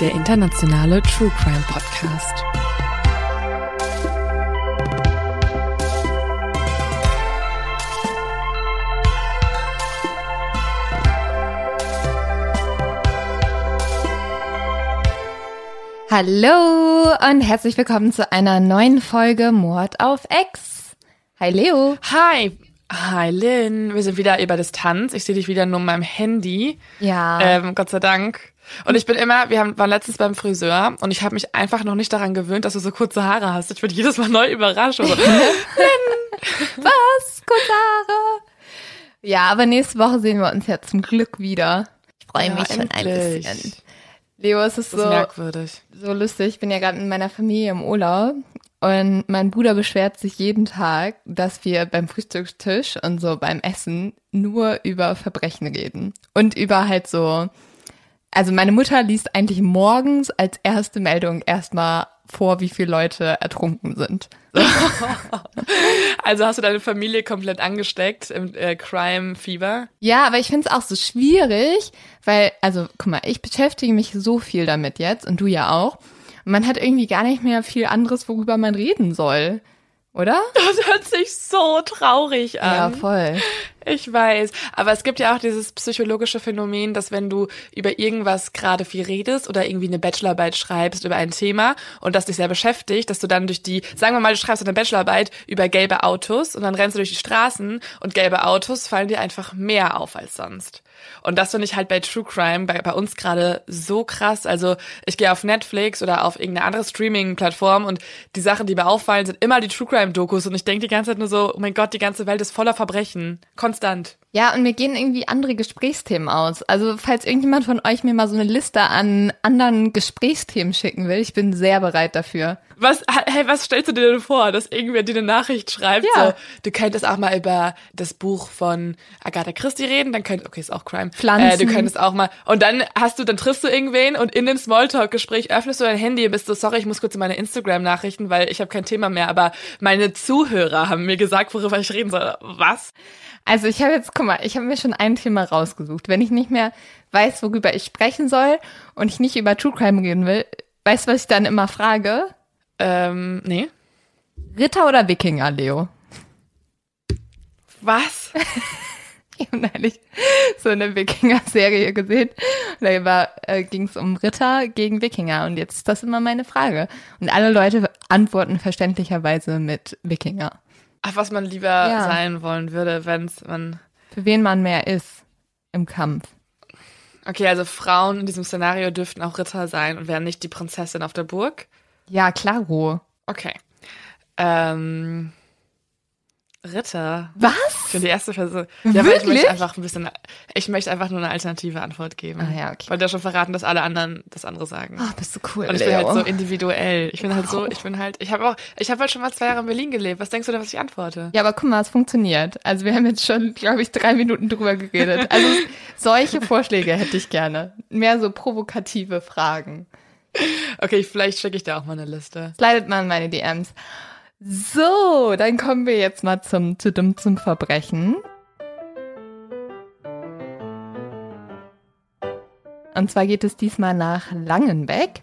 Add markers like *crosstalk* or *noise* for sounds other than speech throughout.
Der internationale True Crime Podcast. Hallo und herzlich willkommen zu einer neuen Folge Mord auf X. Hi Leo. Hi. Hi Lynn, wir sind wieder über Distanz. Ich sehe dich wieder nur in meinem Handy. Ja. Ähm, Gott sei Dank. Und ich bin immer, wir haben, waren letztens beim Friseur und ich habe mich einfach noch nicht daran gewöhnt, dass du so kurze Haare hast. Ich bin jedes Mal neu überrascht. Und so, *laughs* Was? Kurze Haare. Ja, aber nächste Woche sehen wir uns ja zum Glück wieder. Ich freue Ja, mich schon ein endlich. bisschen. Leo, es ist das ist so, merkwürdig. so lustig. Ich bin ja gerade in meiner Familie im Urlaub und mein Bruder beschwert sich jeden Tag, dass wir beim Frühstückstisch und so beim Essen nur über Verbrechen reden. Und über halt so, also meine Mutter liest eigentlich morgens als erste Meldung erstmal vor, wie viele Leute ertrunken sind. *laughs* Also hast du deine Familie komplett angesteckt im äh, Crime-Fieber? Ja, aber ich finde es auch so schwierig, weil, also guck mal, ich beschäftige mich so viel damit jetzt und du ja auch. Und man hat irgendwie gar nicht mehr viel anderes, worüber man reden soll. Oder? *laughs* Das hört sich so traurig an. Ja, voll. Ich weiß, aber es gibt ja auch dieses psychologische Phänomen, dass wenn du über irgendwas gerade viel redest oder irgendwie eine Bachelorarbeit schreibst über ein Thema und das dich sehr beschäftigt, dass du dann durch die, sagen wir mal, du schreibst eine Bachelorarbeit über gelbe Autos und dann rennst du durch die Straßen und gelbe Autos fallen dir einfach mehr auf als sonst. Und das finde ich halt bei True Crime bei, bei uns gerade so krass. Also ich gehe auf Netflix oder auf irgendeine andere Streaming-Plattform und die Sachen, die mir auffallen, sind immer die True Crime-Dokus und ich denke die ganze Zeit nur so, oh mein Gott, die ganze Welt ist voller Verbrechen. Konstant. Ja, und mir gehen irgendwie andere Gesprächsthemen aus. Also, falls irgendjemand von euch mir mal so eine Liste an anderen Gesprächsthemen schicken will, ich bin sehr bereit dafür. Was, hey, was stellst du dir denn vor, dass irgendwer dir eine Nachricht schreibt? Ja. So, du könntest auch mal über das Buch von Agatha Christie reden, dann könnt, okay, ist auch Crime. Pflanzen. Äh, du könntest auch mal, und dann hast du, dann triffst du irgendwen und in dem Smalltalk-Gespräch öffnest du dein Handy und bist so, sorry, ich muss kurz in meine Instagram-Nachrichten, weil ich habe kein Thema mehr, aber meine Zuhörer haben mir gesagt, worüber ich reden soll. Was? Also, ich habe jetzt, guck mal, ich habe mir schon ein Thema rausgesucht. Wenn ich nicht mehr weiß, worüber ich sprechen soll und ich nicht über True Crime reden will, weißt du, was ich dann immer frage? Ähm, nee. Ritter oder Wikinger, Leo? Was? *laughs* Ich habe neulich so eine Wikinger-Serie gesehen. Und da war, äh, ging es um Ritter gegen Wikinger. Und jetzt ist das immer meine Frage. Und alle Leute antworten verständlicherweise mit Wikinger. Ach, was man lieber Ja. sein wollen würde, wenn's man Für wen man mehr ist im Kampf. Okay, also Frauen in diesem Szenario dürften auch Ritter sein und wären nicht die Prinzessin auf der Burg. Ja, klaro. Okay. Ähm, Ritter. Was? Ich bin die erste Person. Ja, aber ich Wirklich? möchte einfach ein bisschen, ich möchte einfach nur eine alternative Antwort geben. Ah, ja, okay. Weil du ja schon verraten, dass alle anderen das andere sagen. Oh, bist du cool, Und ich bin Leo. halt so individuell. Ich bin halt so, ich bin halt, ich habe auch, ich habe halt schon mal zwei Jahre in Berlin gelebt. Was denkst du denn, was ich antworte? ja, aber guck mal, es funktioniert. Also wir haben jetzt schon, glaube ich, drei Minuten drüber geredet. Also *laughs* solche Vorschläge hätte ich gerne. Mehr so provokative Fragen. Okay, vielleicht schicke ich da auch mal eine Liste. Slidet mal in meine DMs. So, dann kommen wir jetzt mal zum, zu dumm zum Verbrechen. Und zwar geht es diesmal nach Langenbeck.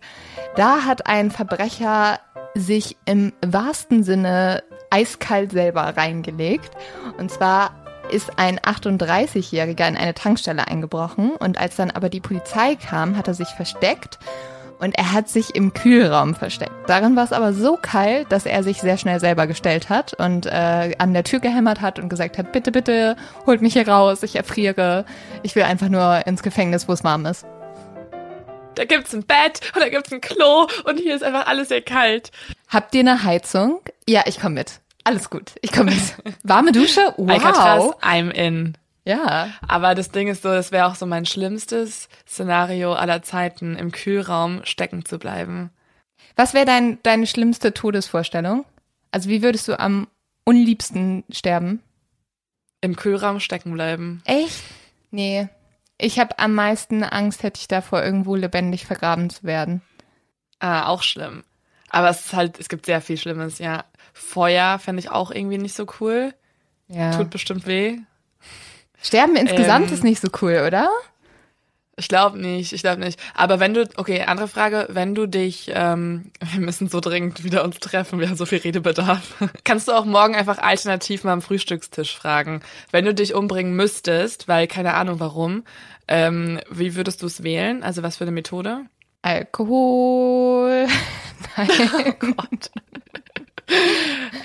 Da hat ein Verbrecher sich im wahrsten Sinne eiskalt selber reingelegt. Und zwar ist ein 38-Jähriger in eine Tankstelle eingebrochen und als dann aber die Polizei kam, hat er sich versteckt und er hat sich im Kühlraum versteckt. Darin war es aber so kalt, dass er sich sehr schnell selber gestellt hat und äh, an der Tür gehämmert hat und gesagt hat, bitte, bitte, holt mich hier raus, ich erfriere, ich will einfach nur ins Gefängnis, wo es warm ist. Da gibt's ein Bett und da gibt's ein Klo und hier ist einfach alles sehr kalt. Habt ihr eine Heizung? Ja, ich komme mit. Alles gut, ich komme mit. *laughs* Warme Dusche? Wow. Alcatraz, I'm in. Ja. Aber das Ding ist so, das wäre auch so mein schlimmstes Szenario aller Zeiten, im Kühlraum stecken zu bleiben. Was wäre dein, deine schlimmste Todesvorstellung? Also wie würdest du am unliebsten sterben? Im Kühlraum stecken bleiben. Echt? Nee. Ich habe am meisten Angst, hätte ich davor, irgendwo lebendig vergraben zu werden. Ah, auch schlimm. Aber es ist halt, es gibt sehr viel Schlimmes, ja. Feuer fände ich auch irgendwie nicht so cool. Ja. Tut bestimmt weh. Sterben insgesamt Ähm, ist nicht so cool, oder? Ich glaube nicht, ich glaube nicht. Aber wenn du, okay, andere Frage, wenn du dich, ähm, *laughs* wir müssen so dringend wieder uns treffen, wir haben so viel Redebedarf. *laughs* Kannst du auch morgen einfach alternativ mal am Frühstückstisch fragen, wenn du dich umbringen müsstest, weil keine Ahnung warum, ähm, wie würdest du es wählen? Also was für eine Methode? Alkohol. *laughs* Nein. Gott.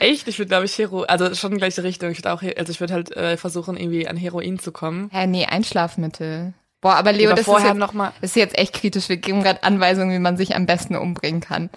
Echt? Ich würde, glaube ich, Hero, also schon in die gleiche Richtung. Ich würde auch, also ich würde halt äh, versuchen, irgendwie an Heroin zu kommen. Hä, nee, Einschlafmittel. Boah, aber Leo, Aber das ist, jetzt, noch mal- ist jetzt echt kritisch. Wir geben gerade Anweisungen, wie man sich am besten umbringen kann.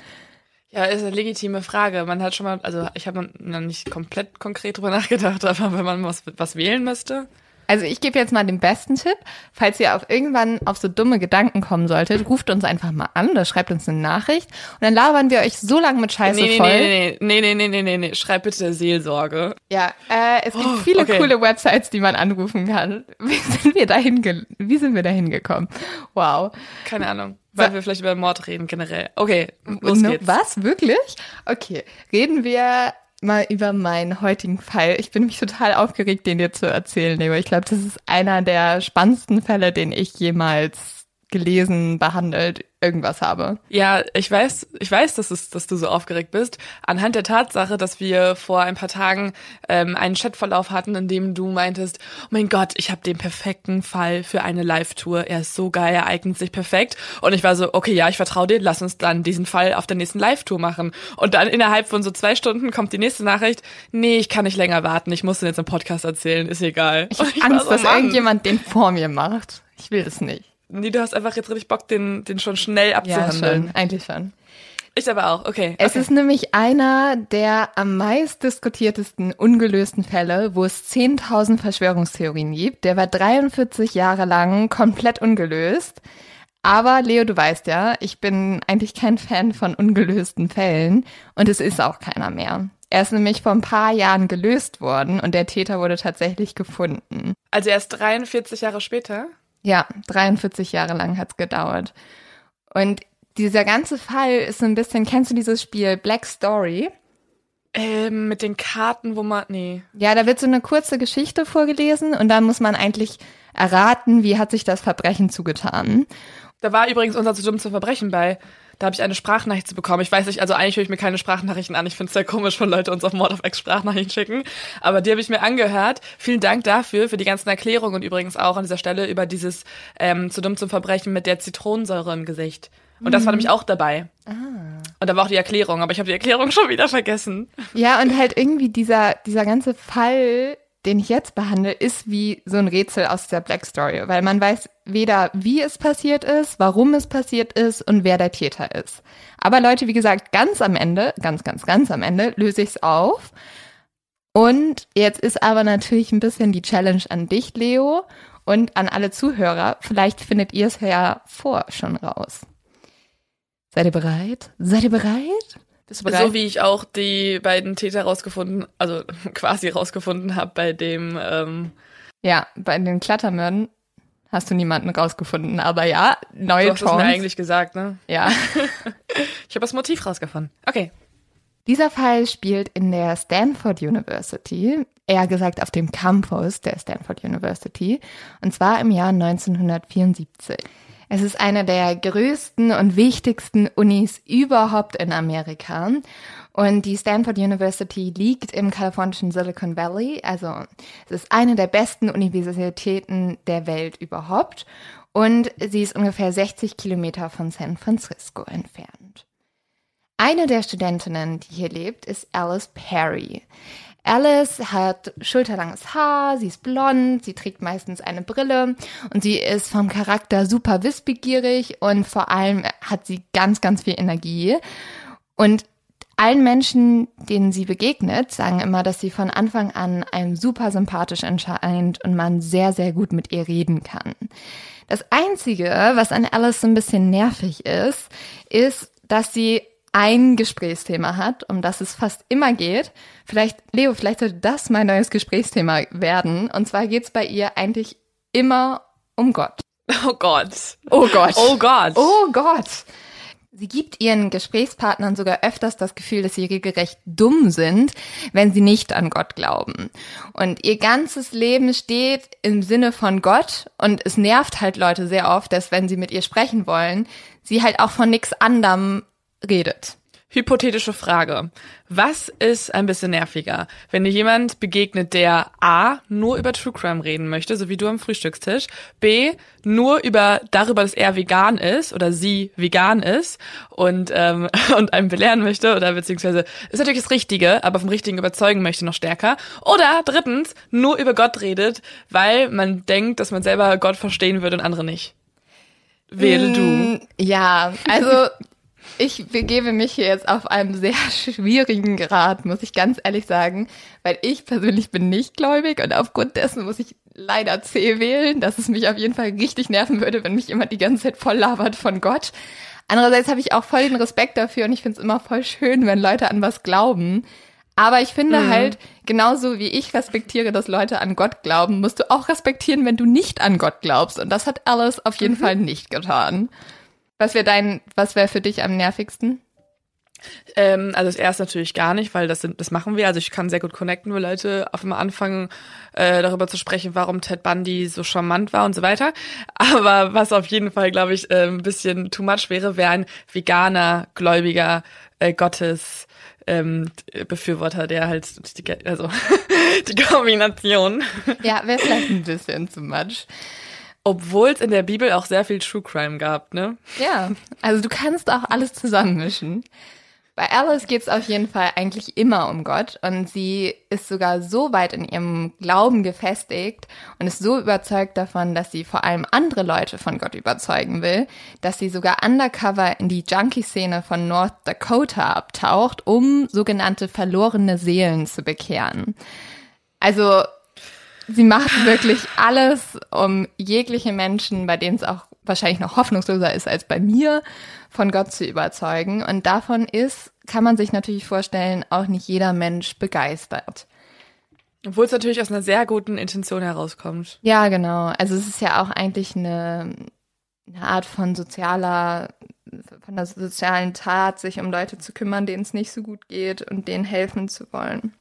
Ja, ist eine legitime Frage. Man hat schon mal, also ich habe noch nicht komplett konkret drüber nachgedacht, *laughs* aber wenn man was, was wählen müsste. Also ich gebe jetzt mal den besten Tipp. Falls ihr auf irgendwann auf so dumme Gedanken kommen solltet, ruft uns einfach mal an oder schreibt uns eine Nachricht und dann labern wir euch so lange mit Scheiße Nee, nee, voll. nee, nee, nee, nee, nee, nee, nee. Schreib bitte Seelsorge. Ja, äh, es gibt Oh, viele okay. coole Websites, die man anrufen kann. Wie sind wir dahin, ge wie sind wir dahin gekommen? Wow. Keine Ahnung. Weil wir vielleicht über Mord reden generell. Okay, los No, geht's. Was? Wirklich? Okay. Reden wir mal über meinen heutigen Fall. Ich bin mich total aufgeregt, den dir zu erzählen, Leo. Ich glaube, das ist einer der spannendsten Fälle, den ich jemals gelesen, behandelt, irgendwas habe. Ja, ich weiß, ich weiß, dass, es, dass du so aufgeregt bist. Anhand der Tatsache, dass wir vor ein paar Tagen ähm, einen Chatverlauf hatten, in dem du meintest, oh mein Gott, ich habe den perfekten Fall für eine Live-Tour. Er ist so geil, er eignet sich perfekt. Und ich war so, okay, ja, ich vertraue dir, lass uns dann diesen Fall auf der nächsten Live-Tour machen. Und dann innerhalb von so zwei Stunden kommt die nächste Nachricht, nee, ich kann nicht länger warten, ich muss den jetzt im Podcast erzählen, ist egal. Ich habe Angst, so, dass irgendjemand den vor mir macht. Ich will das nicht. Nee, du hast einfach jetzt richtig Bock, den, den schon schnell Ja, abzuhandeln. schon. Eigentlich schon. ich aber auch, okay. Es okay. ist nämlich einer der am meist diskutiertesten ungelösten Fälle, wo es 10.000 Verschwörungstheorien gibt. Der war 43 Jahre lang komplett ungelöst. Aber Leo, du weißt ja, ich bin eigentlich kein Fan von ungelösten Fällen und es ist auch keiner mehr. Er ist nämlich vor ein paar Jahren gelöst worden und der Täter wurde tatsächlich gefunden. Also erst 43 Jahre später? Ja, 43 Jahre lang hat's gedauert. Und dieser ganze Fall ist so ein bisschen, kennst du dieses Spiel Black Story? Ähm, mit den Karten, wo man. Nee. Ja, da wird so eine kurze Geschichte vorgelesen und dann muss man eigentlich erraten, wie hat sich das Verbrechen zugetan. Da war übrigens unser zu dumm zu Verbrechen bei. Da habe ich eine Sprachnachricht zu bekommen. Ich weiß nicht, also eigentlich höre ich mir keine Sprachnachrichten an. Ich finde es sehr komisch, wenn Leute uns auf Mord auf Ex Sprachnachrichten schicken. Aber die habe ich mir angehört. Vielen Dank dafür, für die ganzen Erklärungen und übrigens auch an dieser Stelle über dieses ähm, zu dumm zum Verbrechen mit der Zitronensäure im Gesicht. Und das war nämlich auch dabei. Und da war auch die Erklärung, aber ich habe die Erklärung *laughs* schon wieder vergessen. Ja, und halt irgendwie dieser, dieser ganze Fall, den ich jetzt behandle, ist wie so ein Rätsel aus der Black Story, weil man weiß weder, wie es passiert ist, warum es passiert ist und wer der Täter ist. Aber Leute, wie gesagt, ganz am Ende, ganz, ganz, ganz am Ende löse ich es auf. Und jetzt ist aber natürlich ein bisschen die Challenge an dich, Leo, und an alle Zuhörer. Vielleicht findet ihr es ja vor schon raus. Seid ihr bereit? Seid ihr bereit? So wie ich auch die beiden Täter rausgefunden, also *laughs* quasi rausgefunden habe bei dem, ähm, Ja, bei den Klettermördern hast du niemanden rausgefunden, aber ja, neue du hast es mir Chance. eigentlich gesagt, ne? Ja. *laughs* Ich habe das Motiv rausgefunden. Okay. Dieser Fall spielt in der Stanford University, eher gesagt auf dem Campus der Stanford University, und zwar im Jahr 1974. Es ist eine der größten und wichtigsten Unis überhaupt in Amerika. Und die Stanford University liegt im kalifornischen Silicon Valley. Also es ist eine der besten Universitäten der Welt überhaupt. Und sie ist ungefähr 60 Kilometer von San Francisco entfernt. Eine der Studentinnen, die hier lebt, ist Alice Perry. Alice hat schulterlanges Haar, sie ist blond, sie trägt meistens eine Brille und sie ist vom Charakter super wissbegierig und vor allem hat sie ganz, ganz viel Energie. Und allen Menschen, denen sie begegnet, sagen immer, dass sie von Anfang an einem super sympathisch erscheint und man sehr, sehr gut mit ihr reden kann. Das Einzige, was an Alice so ein bisschen nervig ist, ist, dass sie ein Gesprächsthema hat, um das es fast immer geht. Vielleicht, Leo, vielleicht sollte das mein neues Gesprächsthema werden. Und zwar geht es bei ihr eigentlich immer um Gott. Oh Gott. Oh Gott. Oh Gott. Oh Gott. Sie gibt ihren Gesprächspartnern sogar öfters das Gefühl, dass sie regelrecht dumm sind, wenn sie nicht an Gott glauben. Und ihr ganzes Leben steht im Sinne von Gott und es nervt halt Leute sehr oft, dass wenn sie mit ihr sprechen wollen, sie halt auch von nichts anderem redet. Hypothetische Frage. Was ist ein bisschen nerviger? Wenn dir jemand begegnet, der A, nur über True Crime reden möchte, so wie du am Frühstückstisch, B, nur über darüber, dass er vegan ist oder sie vegan ist und, ähm, *laughs* und einem belehren möchte oder beziehungsweise ist natürlich das Richtige, aber vom Richtigen überzeugen möchte noch stärker. Oder drittens, nur über Gott redet, weil man denkt, dass man selber Gott verstehen würde und andere nicht. Wähle du. Mm, Ja, also *laughs* ich begebe mich hier jetzt auf einem sehr *laughs* schwierigen Grad, muss ich ganz ehrlich sagen, weil ich persönlich bin nicht gläubig und aufgrund dessen muss ich leider C wählen, dass es mich auf jeden Fall richtig nerven würde, wenn mich jemand die ganze Zeit voll labert von Gott. Andererseits habe ich auch voll den Respekt dafür und ich finde es immer voll schön, wenn Leute an was glauben. Aber ich finde Mhm. halt, genauso wie ich respektiere, dass Leute an Gott glauben, musst du auch respektieren, wenn du nicht an Gott glaubst. Und das hat Alice auf jeden Fall nicht getan. Was wäre dein, was wäre für dich am nervigsten? Ähm, also das erste natürlich gar nicht, weil das sind, das machen wir. Also ich kann sehr gut connecten, wenn Leute auf einmal anfangen, äh, darüber zu sprechen, warum Ted Bundy so charmant war und so weiter. *laughs* Aber was auf jeden Fall, glaube ich, äh, ein bisschen too much wäre, wäre ein veganer, gläubiger äh, Gottes ähm, Befürworter, der halt die, also *laughs* die Kombination. Ja, wäre vielleicht ein bisschen zu much. Obwohl es in der Bibel auch sehr viel True Crime gab, ne? Ja, also du kannst auch alles zusammenmischen. Bei Alice geht es auf jeden Fall eigentlich immer um Gott und sie ist sogar so weit in ihrem Glauben gefestigt und ist so überzeugt davon, dass sie vor allem andere Leute von Gott überzeugen will, dass sie sogar undercover in die Junkie-Szene von North Dakota abtaucht, um sogenannte verlorene Seelen zu bekehren. Also sie macht wirklich alles, um jegliche Menschen, bei denen es auch wahrscheinlich noch hoffnungsloser ist als bei mir, von Gott zu überzeugen. Und davon ist, kann man sich natürlich vorstellen, auch nicht jeder Mensch begeistert. Obwohl es natürlich aus einer sehr guten Intention herauskommt. Ja, genau. Also es ist ja auch eigentlich eine, eine Art von sozialer, von der sozialen Tat, sich um Leute zu kümmern, denen es nicht so gut geht und denen helfen zu wollen.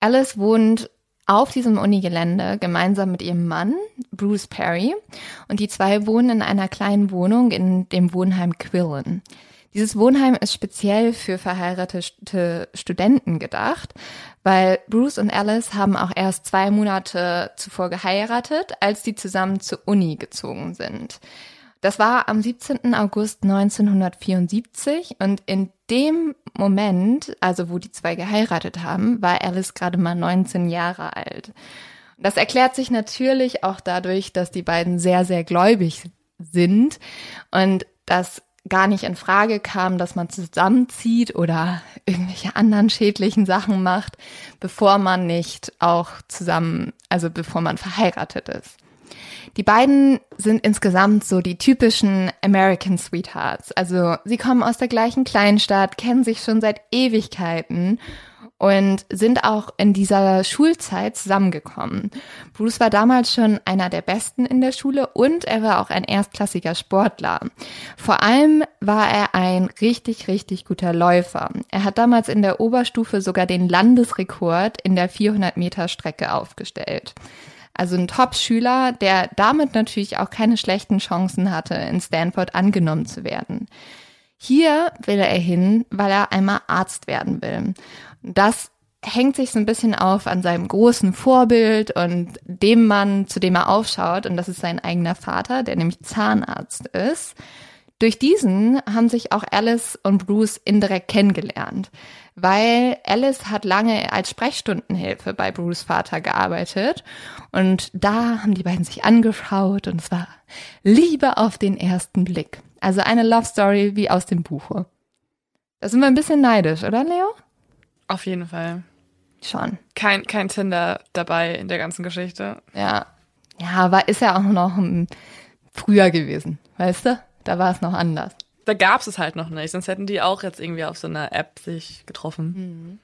Alice wohnt auf diesem Unigelände gemeinsam mit ihrem Mann, Bruce Perry, und die zwei wohnen in einer kleinen Wohnung in dem Wohnheim Quillen. Dieses Wohnheim ist speziell für verheiratete Studenten gedacht, weil Bruce und Alice haben auch erst zwei Monate zuvor geheiratet, als die zusammen zur Uni gezogen sind. Das war am 17. August 1974 und in dem Moment, also wo die zwei geheiratet haben, war Alice gerade mal 19 Jahre alt. Das erklärt sich natürlich auch dadurch, dass die beiden sehr, sehr gläubig sind und dass gar nicht in Frage kam, dass man zusammenzieht oder irgendwelche anderen schädlichen Sachen macht, bevor man nicht auch zusammen, also bevor man verheiratet ist. Die beiden sind insgesamt so die typischen American Sweethearts. Also sie kommen aus der gleichen Kleinstadt, kennen sich schon seit Ewigkeiten und sind auch in dieser Schulzeit zusammengekommen. Bruce war damals schon einer der Besten in der Schule und er war auch ein erstklassiger Sportler. Vor allem war er ein richtig, richtig guter Läufer. Er hat damals in der Oberstufe sogar den Landesrekord in der 400 Meter Strecke aufgestellt. Also ein Top-Schüler, der damit natürlich auch keine schlechten Chancen hatte, in Stanford angenommen zu werden. Hier will er hin, weil er einmal Arzt werden will. Das hängt sich so ein bisschen auf an seinem großen Vorbild und dem Mann, zu dem er aufschaut. Und das ist sein eigener Vater, der nämlich Zahnarzt ist. Durch diesen haben sich auch Alice und Bruce indirekt kennengelernt, weil Alice hat lange als Sprechstundenhilfe bei Bruce Vater gearbeitet und da haben die beiden sich angeschaut und es war Liebe auf den ersten Blick. Also eine Love Story wie aus dem Buche. Da sind wir ein bisschen neidisch, oder Leo? Auf jeden Fall. Schon. Kein, kein Tinder dabei in der ganzen Geschichte. Ja. Ja, aber ist ja auch noch früher gewesen, weißt du? Da war es noch anders. Da gab es halt noch nicht, sonst hätten die auch jetzt irgendwie auf so einer App sich getroffen. Mhm.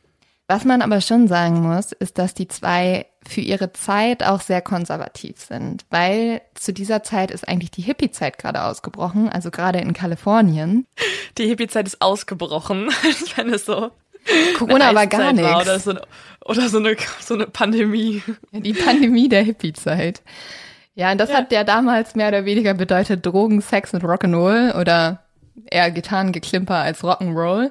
Was man aber schon sagen muss, ist, dass die zwei für ihre Zeit auch sehr konservativ sind, weil zu dieser Zeit ist eigentlich die Hippie-Zeit gerade ausgebrochen, also gerade in Kalifornien. *laughs* Die Hippie-Zeit ist ausgebrochen, *laughs* ich meine so. Corona war gar nichts. Oder, so, oder so, eine, so eine Pandemie. Ja, die Pandemie der Hippie-Zeit. Ja, und das ja. hat ja damals mehr oder weniger bedeutet Drogen, Sex und Rock'n'Roll oder eher Gitarrengeklimper als Rock'n'Roll.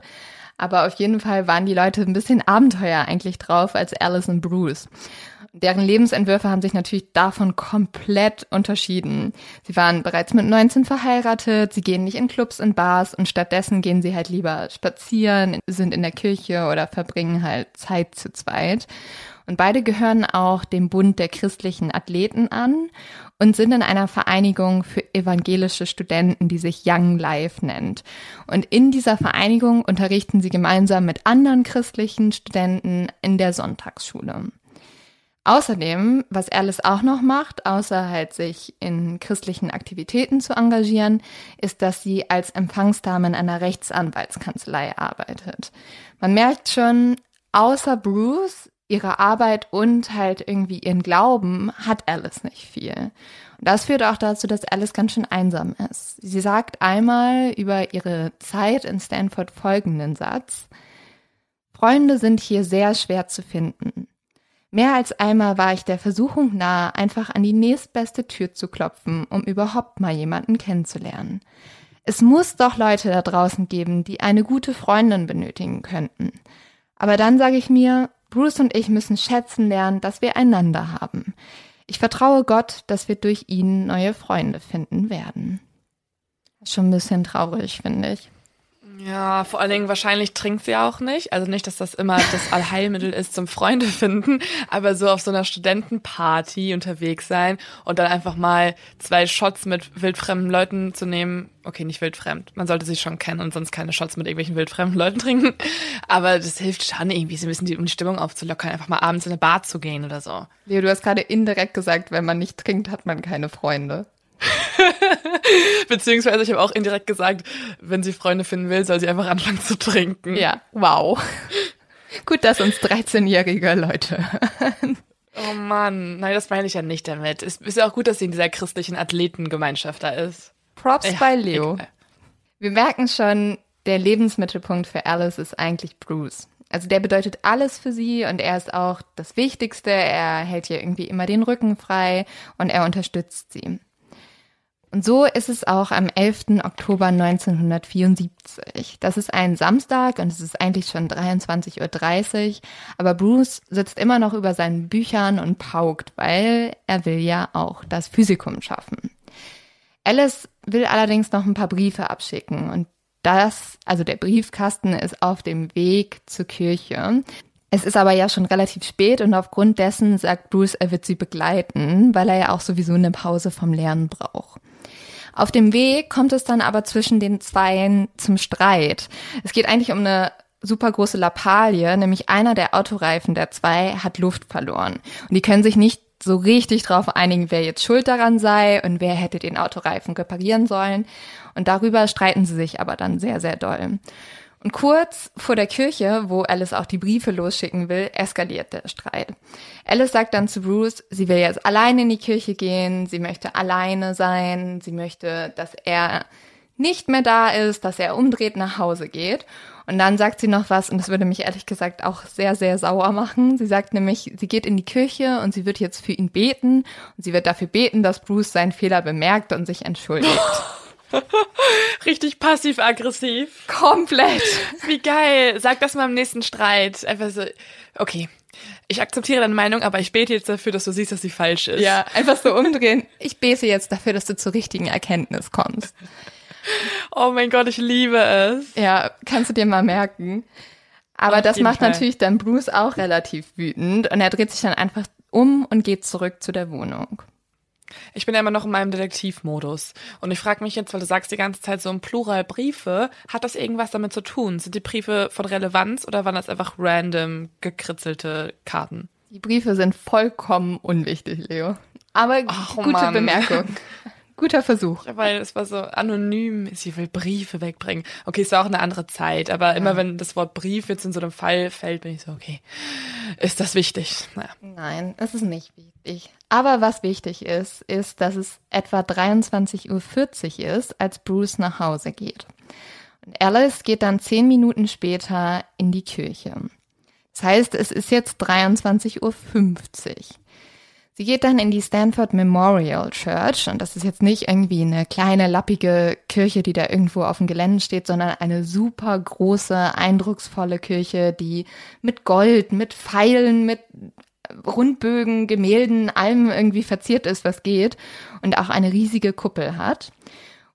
Aber auf jeden Fall waren die Leute ein bisschen Abenteuer eigentlich drauf als Alice und Bruce. Deren Lebensentwürfe haben sich natürlich davon komplett unterschieden. Sie waren bereits mit 19 verheiratet, sie gehen nicht in Clubs und Bars und stattdessen gehen sie halt lieber spazieren, sind in der Kirche oder verbringen halt Zeit zu zweit. Und beide gehören auch dem Bund der christlichen Athleten an und sind in einer Vereinigung für evangelische Studenten, die sich Young Life nennt. Und in dieser Vereinigung unterrichten sie gemeinsam mit anderen christlichen Studenten in der Sonntagsschule. Außerdem, was Alice auch noch macht, außer halt sich in christlichen Aktivitäten zu engagieren, ist, dass sie als Empfangsdame in einer Rechtsanwaltskanzlei arbeitet. Man merkt schon, außer Bruce ihre Arbeit und halt irgendwie ihren Glauben hat Alice nicht viel. Und das führt auch dazu, dass Alice ganz schön einsam ist. Sie sagt einmal über ihre Zeit in Stanford folgenden Satz. Freunde sind hier sehr schwer zu finden. Mehr als einmal war ich der Versuchung nahe, einfach an die nächstbeste Tür zu klopfen, um überhaupt mal jemanden kennenzulernen. Es muss doch Leute da draußen geben, die eine gute Freundin benötigen könnten. Aber dann sage ich mir, Bruce und ich müssen schätzen lernen, dass wir einander haben. Ich vertraue Gott, dass wir durch ihn neue Freunde finden werden. Schon ein bisschen traurig, finde ich. Ja, vor allen Dingen wahrscheinlich trinkt sie auch nicht. Also nicht, dass das immer das Allheilmittel ist zum Freunde finden, aber so auf so einer Studentenparty unterwegs sein und dann einfach mal zwei Shots mit wildfremden Leuten zu nehmen. Okay, nicht wildfremd. Man sollte sich schon kennen und sonst keine Shots mit irgendwelchen wildfremden Leuten trinken. Aber das hilft schon irgendwie, ein bisschen die, um die Stimmung aufzulockern, einfach mal abends in eine Bar zu gehen oder so. Leo, du hast gerade indirekt gesagt, wenn man nicht trinkt, hat man keine Freunde. *laughs* Beziehungsweise ich habe auch indirekt gesagt, wenn sie Freunde finden will, soll sie einfach anfangen zu trinken. Ja, wow. Gut, dass uns 13-jährige Leute. oh Mann, nein, das meine ich ja nicht damit. Es ist ja auch gut, dass sie in dieser christlichen Athletengemeinschaft da ist. Props ja, bei Leo. Egal. Wir merken schon, der Lebensmittelpunkt für Alice ist eigentlich Bruce. Also der bedeutet alles für sie und er ist auch das Wichtigste. Er hält ihr irgendwie immer den Rücken frei und er unterstützt sie. Und so ist es auch am 11. Oktober 1974. Das ist ein Samstag und es ist eigentlich schon 23.30 Uhr, aber Bruce sitzt immer noch über seinen Büchern und paukt, weil er will ja auch das Physikum schaffen. Alice will allerdings noch ein paar Briefe abschicken und das, also der Briefkasten ist auf dem Weg zur Kirche. Es ist aber ja schon relativ spät und aufgrund dessen sagt Bruce, er wird sie begleiten, weil er ja auch sowieso eine Pause vom Lernen braucht. Auf dem Weg kommt es dann aber zwischen den Zweien zum Streit. Es geht eigentlich um eine super große Lappalie, nämlich einer der Autoreifen der zwei hat Luft verloren. Und die können sich nicht so richtig drauf einigen, wer jetzt schuld daran sei und wer hätte den Autoreifen reparieren sollen. Und darüber streiten sie sich aber dann sehr, sehr doll. Und kurz vor der Kirche, wo Alice auch die Briefe losschicken will, eskaliert der Streit. Alice sagt dann zu Bruce, sie will jetzt alleine in die Kirche gehen, sie möchte alleine sein, sie möchte, dass er nicht mehr da ist, dass er umdreht nach Hause geht. Und dann sagt sie noch was, und das würde mich ehrlich gesagt auch sehr, sehr sauer machen. Sie sagt nämlich, sie geht in die Kirche und sie wird jetzt für ihn beten. Und sie wird dafür beten, dass Bruce seinen Fehler bemerkt und sich entschuldigt. *laughs* *laughs* Richtig passiv-aggressiv. Komplett. Wie geil. Sag das mal im nächsten Streit. Einfach so, okay, ich akzeptiere deine Meinung, aber ich bete jetzt dafür, dass du siehst, dass sie falsch ist. Ja, einfach so umdrehen. Ich bete jetzt dafür, dass du zur richtigen Erkenntnis kommst. Oh mein Gott, ich liebe es. Ja, kannst du dir mal merken. Aber Auf das macht Fall. natürlich dann Bruce auch relativ wütend und er dreht sich dann einfach um und geht zurück zu der Wohnung. Ich bin ja immer noch in meinem Detektivmodus. Und ich frage mich jetzt, weil du sagst die ganze Zeit so im Plural Briefe, hat das irgendwas damit zu tun? Sind die Briefe von Relevanz oder waren das einfach random gekritzelte Karten? Die Briefe sind vollkommen unwichtig, Leo. Aber Ach, gute Mann. Bemerkung. *laughs* Guter Versuch. Ja, weil es war so anonym, sie will Briefe wegbringen. Okay, es war auch eine andere Zeit, aber immer wenn das Wort Brief jetzt in so einem Fall fällt, bin ich so, okay, ist das wichtig? Naja. Nein, es ist nicht wichtig. Aber was wichtig ist, ist, dass es etwa 23.40 Uhr ist, als Bruce nach Hause geht. Und Alice geht dann zehn Minuten später in die Kirche. Das heißt, es ist jetzt 23.50 Uhr. Sie geht dann in die Stanford Memorial Church und das ist jetzt nicht irgendwie eine kleine lappige Kirche, die da irgendwo auf dem Gelände steht, sondern eine super große, eindrucksvolle Kirche, die mit Gold, mit Pfeilen, mit Rundbögen, Gemälden, allem irgendwie verziert ist, was geht und auch eine riesige Kuppel hat.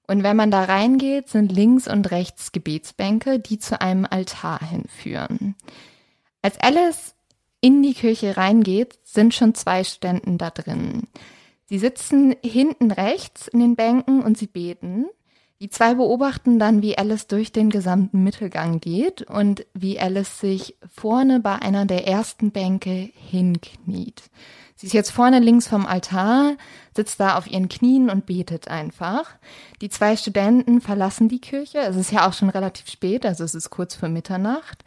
Und wenn man da reingeht, sind links und rechts Gebetsbänke, die zu einem Altar hinführen. Als Alice in die Kirche reingeht, sind schon zwei Studenten da drin. Sie sitzen hinten rechts in den Bänken und sie beten. Die zwei beobachten dann, wie Alice durch den gesamten Mittelgang geht und wie Alice sich vorne bei einer der ersten Bänke hinkniet. Sie ist jetzt vorne links vom Altar, sitzt da auf ihren Knien und betet einfach. Die zwei Studenten verlassen die Kirche. Es ist ja auch schon relativ spät, also es ist kurz vor Mitternacht.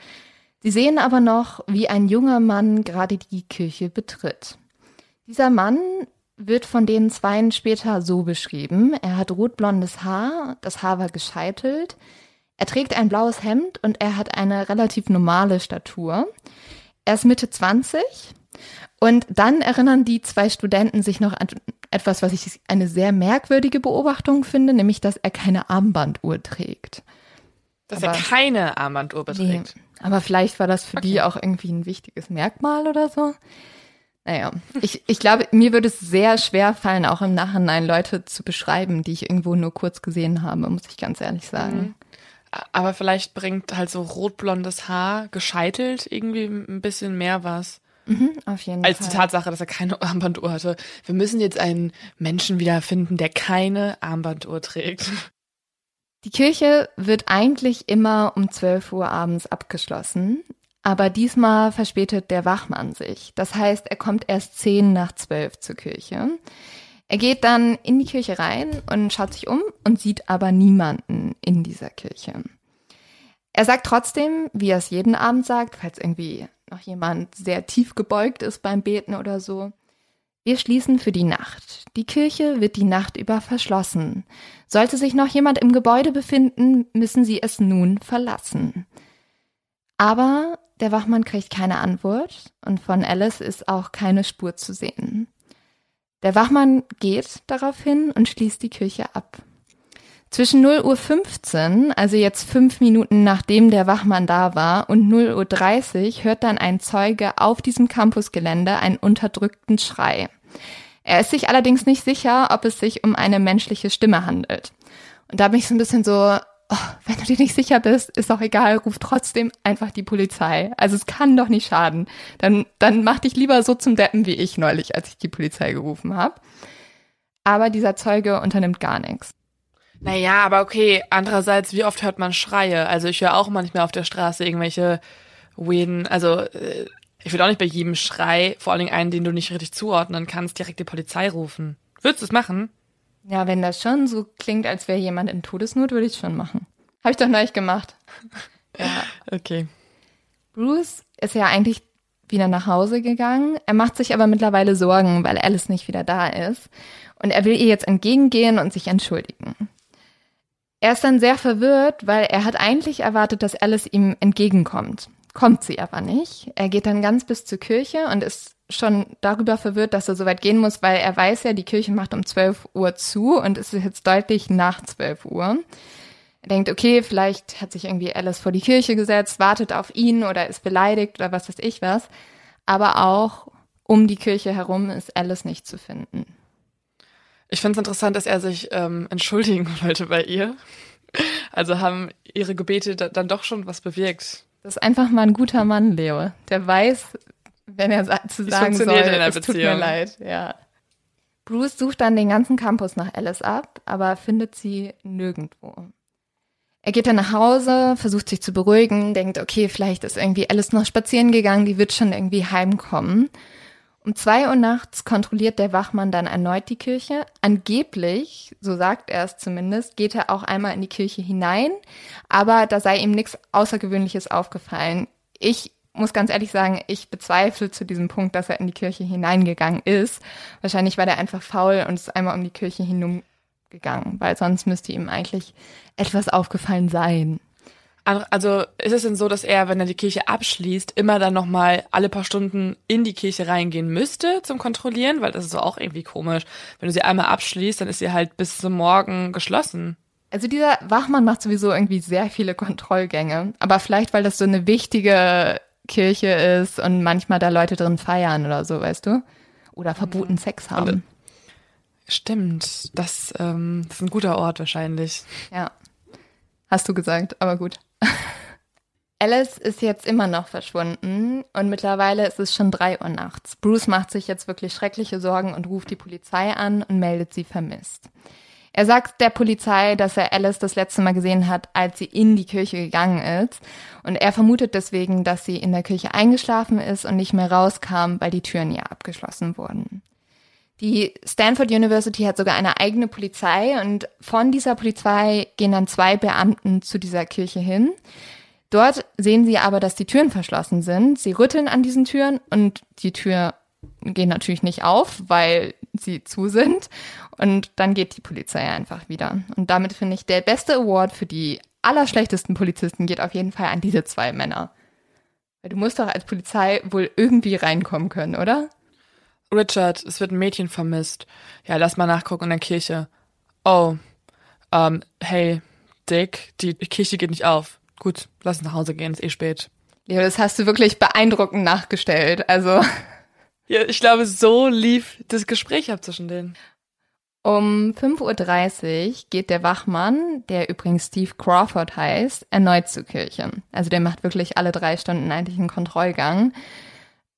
Sie sehen aber noch, wie ein junger Mann gerade die Kirche betritt. Dieser Mann wird von den Zweien später so beschrieben. Er hat rotblondes Haar, das Haar war gescheitelt. Er trägt ein blaues Hemd und er hat eine relativ normale Statur. Er ist Mitte 20 und dann erinnern die zwei Studenten sich noch an etwas, was ich eine sehr merkwürdige Beobachtung finde, nämlich, dass er keine Armbanduhr trägt. Dass Aber- er keine Armbanduhr beträgt. Nee, aber vielleicht war das für die auch irgendwie ein wichtiges Merkmal oder so. Naja, ich, ich glaube, mir würde es sehr schwer fallen, auch im Nachhinein Leute zu beschreiben, die ich irgendwo nur kurz gesehen habe, muss ich ganz ehrlich sagen. Aber vielleicht bringt halt so rotblondes Haar gescheitelt irgendwie ein bisschen mehr was. Mhm, auf jeden Als Fall. die Tatsache, dass er keine *laughs* Armbanduhr hatte. Wir müssen jetzt einen Menschen wiederfinden, der keine Armbanduhr trägt. Die Kirche wird eigentlich immer um 12 Uhr abends abgeschlossen, aber diesmal verspätet der Wachmann sich. Das heißt, er kommt erst 10 nach 12 zur Kirche. Er geht dann in die Kirche rein und schaut sich um und sieht aber niemanden in dieser Kirche. Er sagt trotzdem, wie er es jeden Abend sagt, falls irgendwie noch jemand sehr tief gebeugt ist beim Beten oder so, wir schließen für die Nacht. Die Kirche wird die Nacht über verschlossen. Sollte sich noch jemand im Gebäude befinden, müssen Sie es nun verlassen. Aber der Wachmann kriegt keine Antwort und von Alice ist auch keine Spur zu sehen. Der Wachmann geht daraufhin und schließt die Kirche ab. Zwischen 0.15 Uhr, also jetzt fünf Minuten nachdem der Wachmann da war, und 0.30 Uhr hört dann ein Zeuge auf diesem Campusgelände einen unterdrückten Schrei. Er ist sich allerdings nicht sicher, ob es sich um eine menschliche Stimme handelt. Und da bin ich so ein bisschen so, oh, wenn du dir nicht sicher bist, ist doch egal, ruf trotzdem einfach die Polizei. Also es kann doch nicht schaden. Dann, dann mach dich lieber so zum Deppen wie ich neulich, als ich die Polizei gerufen habe. Aber dieser Zeuge unternimmt gar nichts. Naja, aber okay, andererseits, wie oft hört man Schreie? Also ich höre auch manchmal auf der Straße irgendwelche weirden, also äh, ich würde auch nicht bei jedem Schrei, vor allen Dingen einen, den du nicht richtig zuordnen kannst, direkt die Polizei rufen. Würdest du es machen? Ja, wenn das schon so klingt, als wäre jemand in Todesnot, würde ich schon machen. Habe ich doch neulich gemacht. *laughs* Ja. Okay. Bruce ist ja eigentlich wieder nach Hause gegangen. Er macht sich aber mittlerweile Sorgen, weil Alice nicht wieder da ist. Und er will ihr jetzt entgegengehen und sich entschuldigen. Er ist dann sehr verwirrt, weil er hat eigentlich erwartet, dass Alice ihm entgegenkommt. Kommt sie aber nicht. Er geht dann ganz bis zur Kirche und ist schon darüber verwirrt, dass er so weit gehen muss, weil er weiß ja, die Kirche macht um 12 Uhr zu und es ist jetzt deutlich nach 12 Uhr. Er denkt, okay, vielleicht hat sich irgendwie Alice vor die Kirche gesetzt, wartet auf ihn oder ist beleidigt oder was weiß ich was. Aber auch um die Kirche herum ist Alice nicht zu finden. Ich finde es interessant, dass er sich ähm, entschuldigen *laughs* wollte bei ihr. Also haben ihre Gebete da, dann doch schon was bewirkt. Das ist einfach mal ein guter Mann, Leo. Der weiß, wenn er zu sagen soll, es tut mir leid. Ja. Bruce sucht dann den ganzen Campus nach Alice ab, aber findet sie nirgendwo. Er geht dann nach Hause, versucht sich zu beruhigen, denkt, okay, vielleicht ist irgendwie Alice noch spazieren gegangen, die wird schon irgendwie heimkommen. Um zwei Uhr nachts kontrolliert der Wachmann dann erneut die Kirche. Angeblich, so sagt er es zumindest, geht er auch einmal in die Kirche hinein, aber da sei ihm nichts Außergewöhnliches aufgefallen. Ich muss ganz ehrlich sagen, ich bezweifle zu diesem Punkt, dass er in die Kirche hineingegangen ist. Wahrscheinlich war der einfach faul und ist einmal um die Kirche hinumgegangen, weil sonst müsste ihm eigentlich etwas aufgefallen sein. Also ist es denn so, dass er, wenn er die Kirche abschließt, immer dann nochmal alle paar Stunden in die Kirche reingehen müsste zum Kontrollieren? Weil das ist so auch irgendwie komisch. Wenn du sie einmal abschließt, dann ist sie halt bis zum Morgen geschlossen. Also dieser Wachmann macht sowieso irgendwie sehr viele Kontrollgänge. Aber vielleicht, weil das so eine wichtige Kirche ist und manchmal da Leute drin feiern oder so, weißt du? Oder verboten Sex haben. Und, stimmt. Das, ähm, das ist ein guter Ort wahrscheinlich. Ja. Hast du gesagt, aber gut. *laughs* Alice ist jetzt immer noch verschwunden und mittlerweile ist es schon drei Uhr nachts. Bruce macht sich jetzt wirklich schreckliche Sorgen und ruft die Polizei an und meldet sie vermisst. Er sagt der Polizei, dass er Alice das letzte Mal gesehen hat, als sie in die Kirche gegangen ist. Und er vermutet deswegen, dass sie in der Kirche eingeschlafen ist und nicht mehr rauskam, weil die Türen ja abgeschlossen wurden. Die Stanford University hat sogar eine eigene Polizei und von dieser Polizei gehen dann zwei Beamten zu dieser Kirche hin. Dort sehen sie aber, dass die Türen verschlossen sind. Sie rütteln an diesen Türen und die Tür geht natürlich nicht auf, weil sie zu sind. Und dann geht die Polizei einfach wieder. Und damit finde ich, der beste Award für die allerschlechtesten Polizisten geht auf jeden Fall an diese zwei Männer. Weil du musst doch als Polizei wohl irgendwie reinkommen können, oder? Richard, es wird ein Mädchen vermisst. Ja, lass mal nachgucken in der Kirche. Oh, ähm, hey, Dick, die Kirche geht nicht auf. Gut, lass uns nach Hause gehen, ist eh spät. Leo, das hast du wirklich beeindruckend nachgestellt. Also. *laughs* Ja, ich glaube, so lief das Gespräch ab zwischen denen. Um 5.30 Uhr geht der Wachmann, der übrigens Steve Crawford heißt, erneut zur Kirche. Also der macht wirklich alle drei Stunden eigentlich einen Kontrollgang.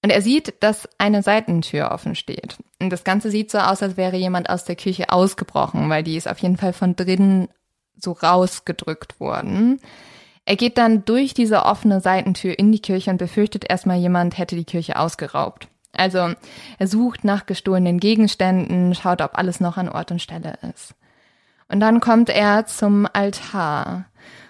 Und er sieht, dass eine Seitentür offen steht. Und das Ganze sieht so aus, als wäre jemand aus der Küche ausgebrochen, weil die ist auf jeden Fall von drinnen so rausgedrückt worden. Er geht dann durch diese offene Seitentür in die Kirche und befürchtet erstmal, jemand hätte die Kirche ausgeraubt. Also er sucht nach gestohlenen Gegenständen, schaut, ob alles noch an Ort und Stelle ist. Und dann kommt er zum Altar.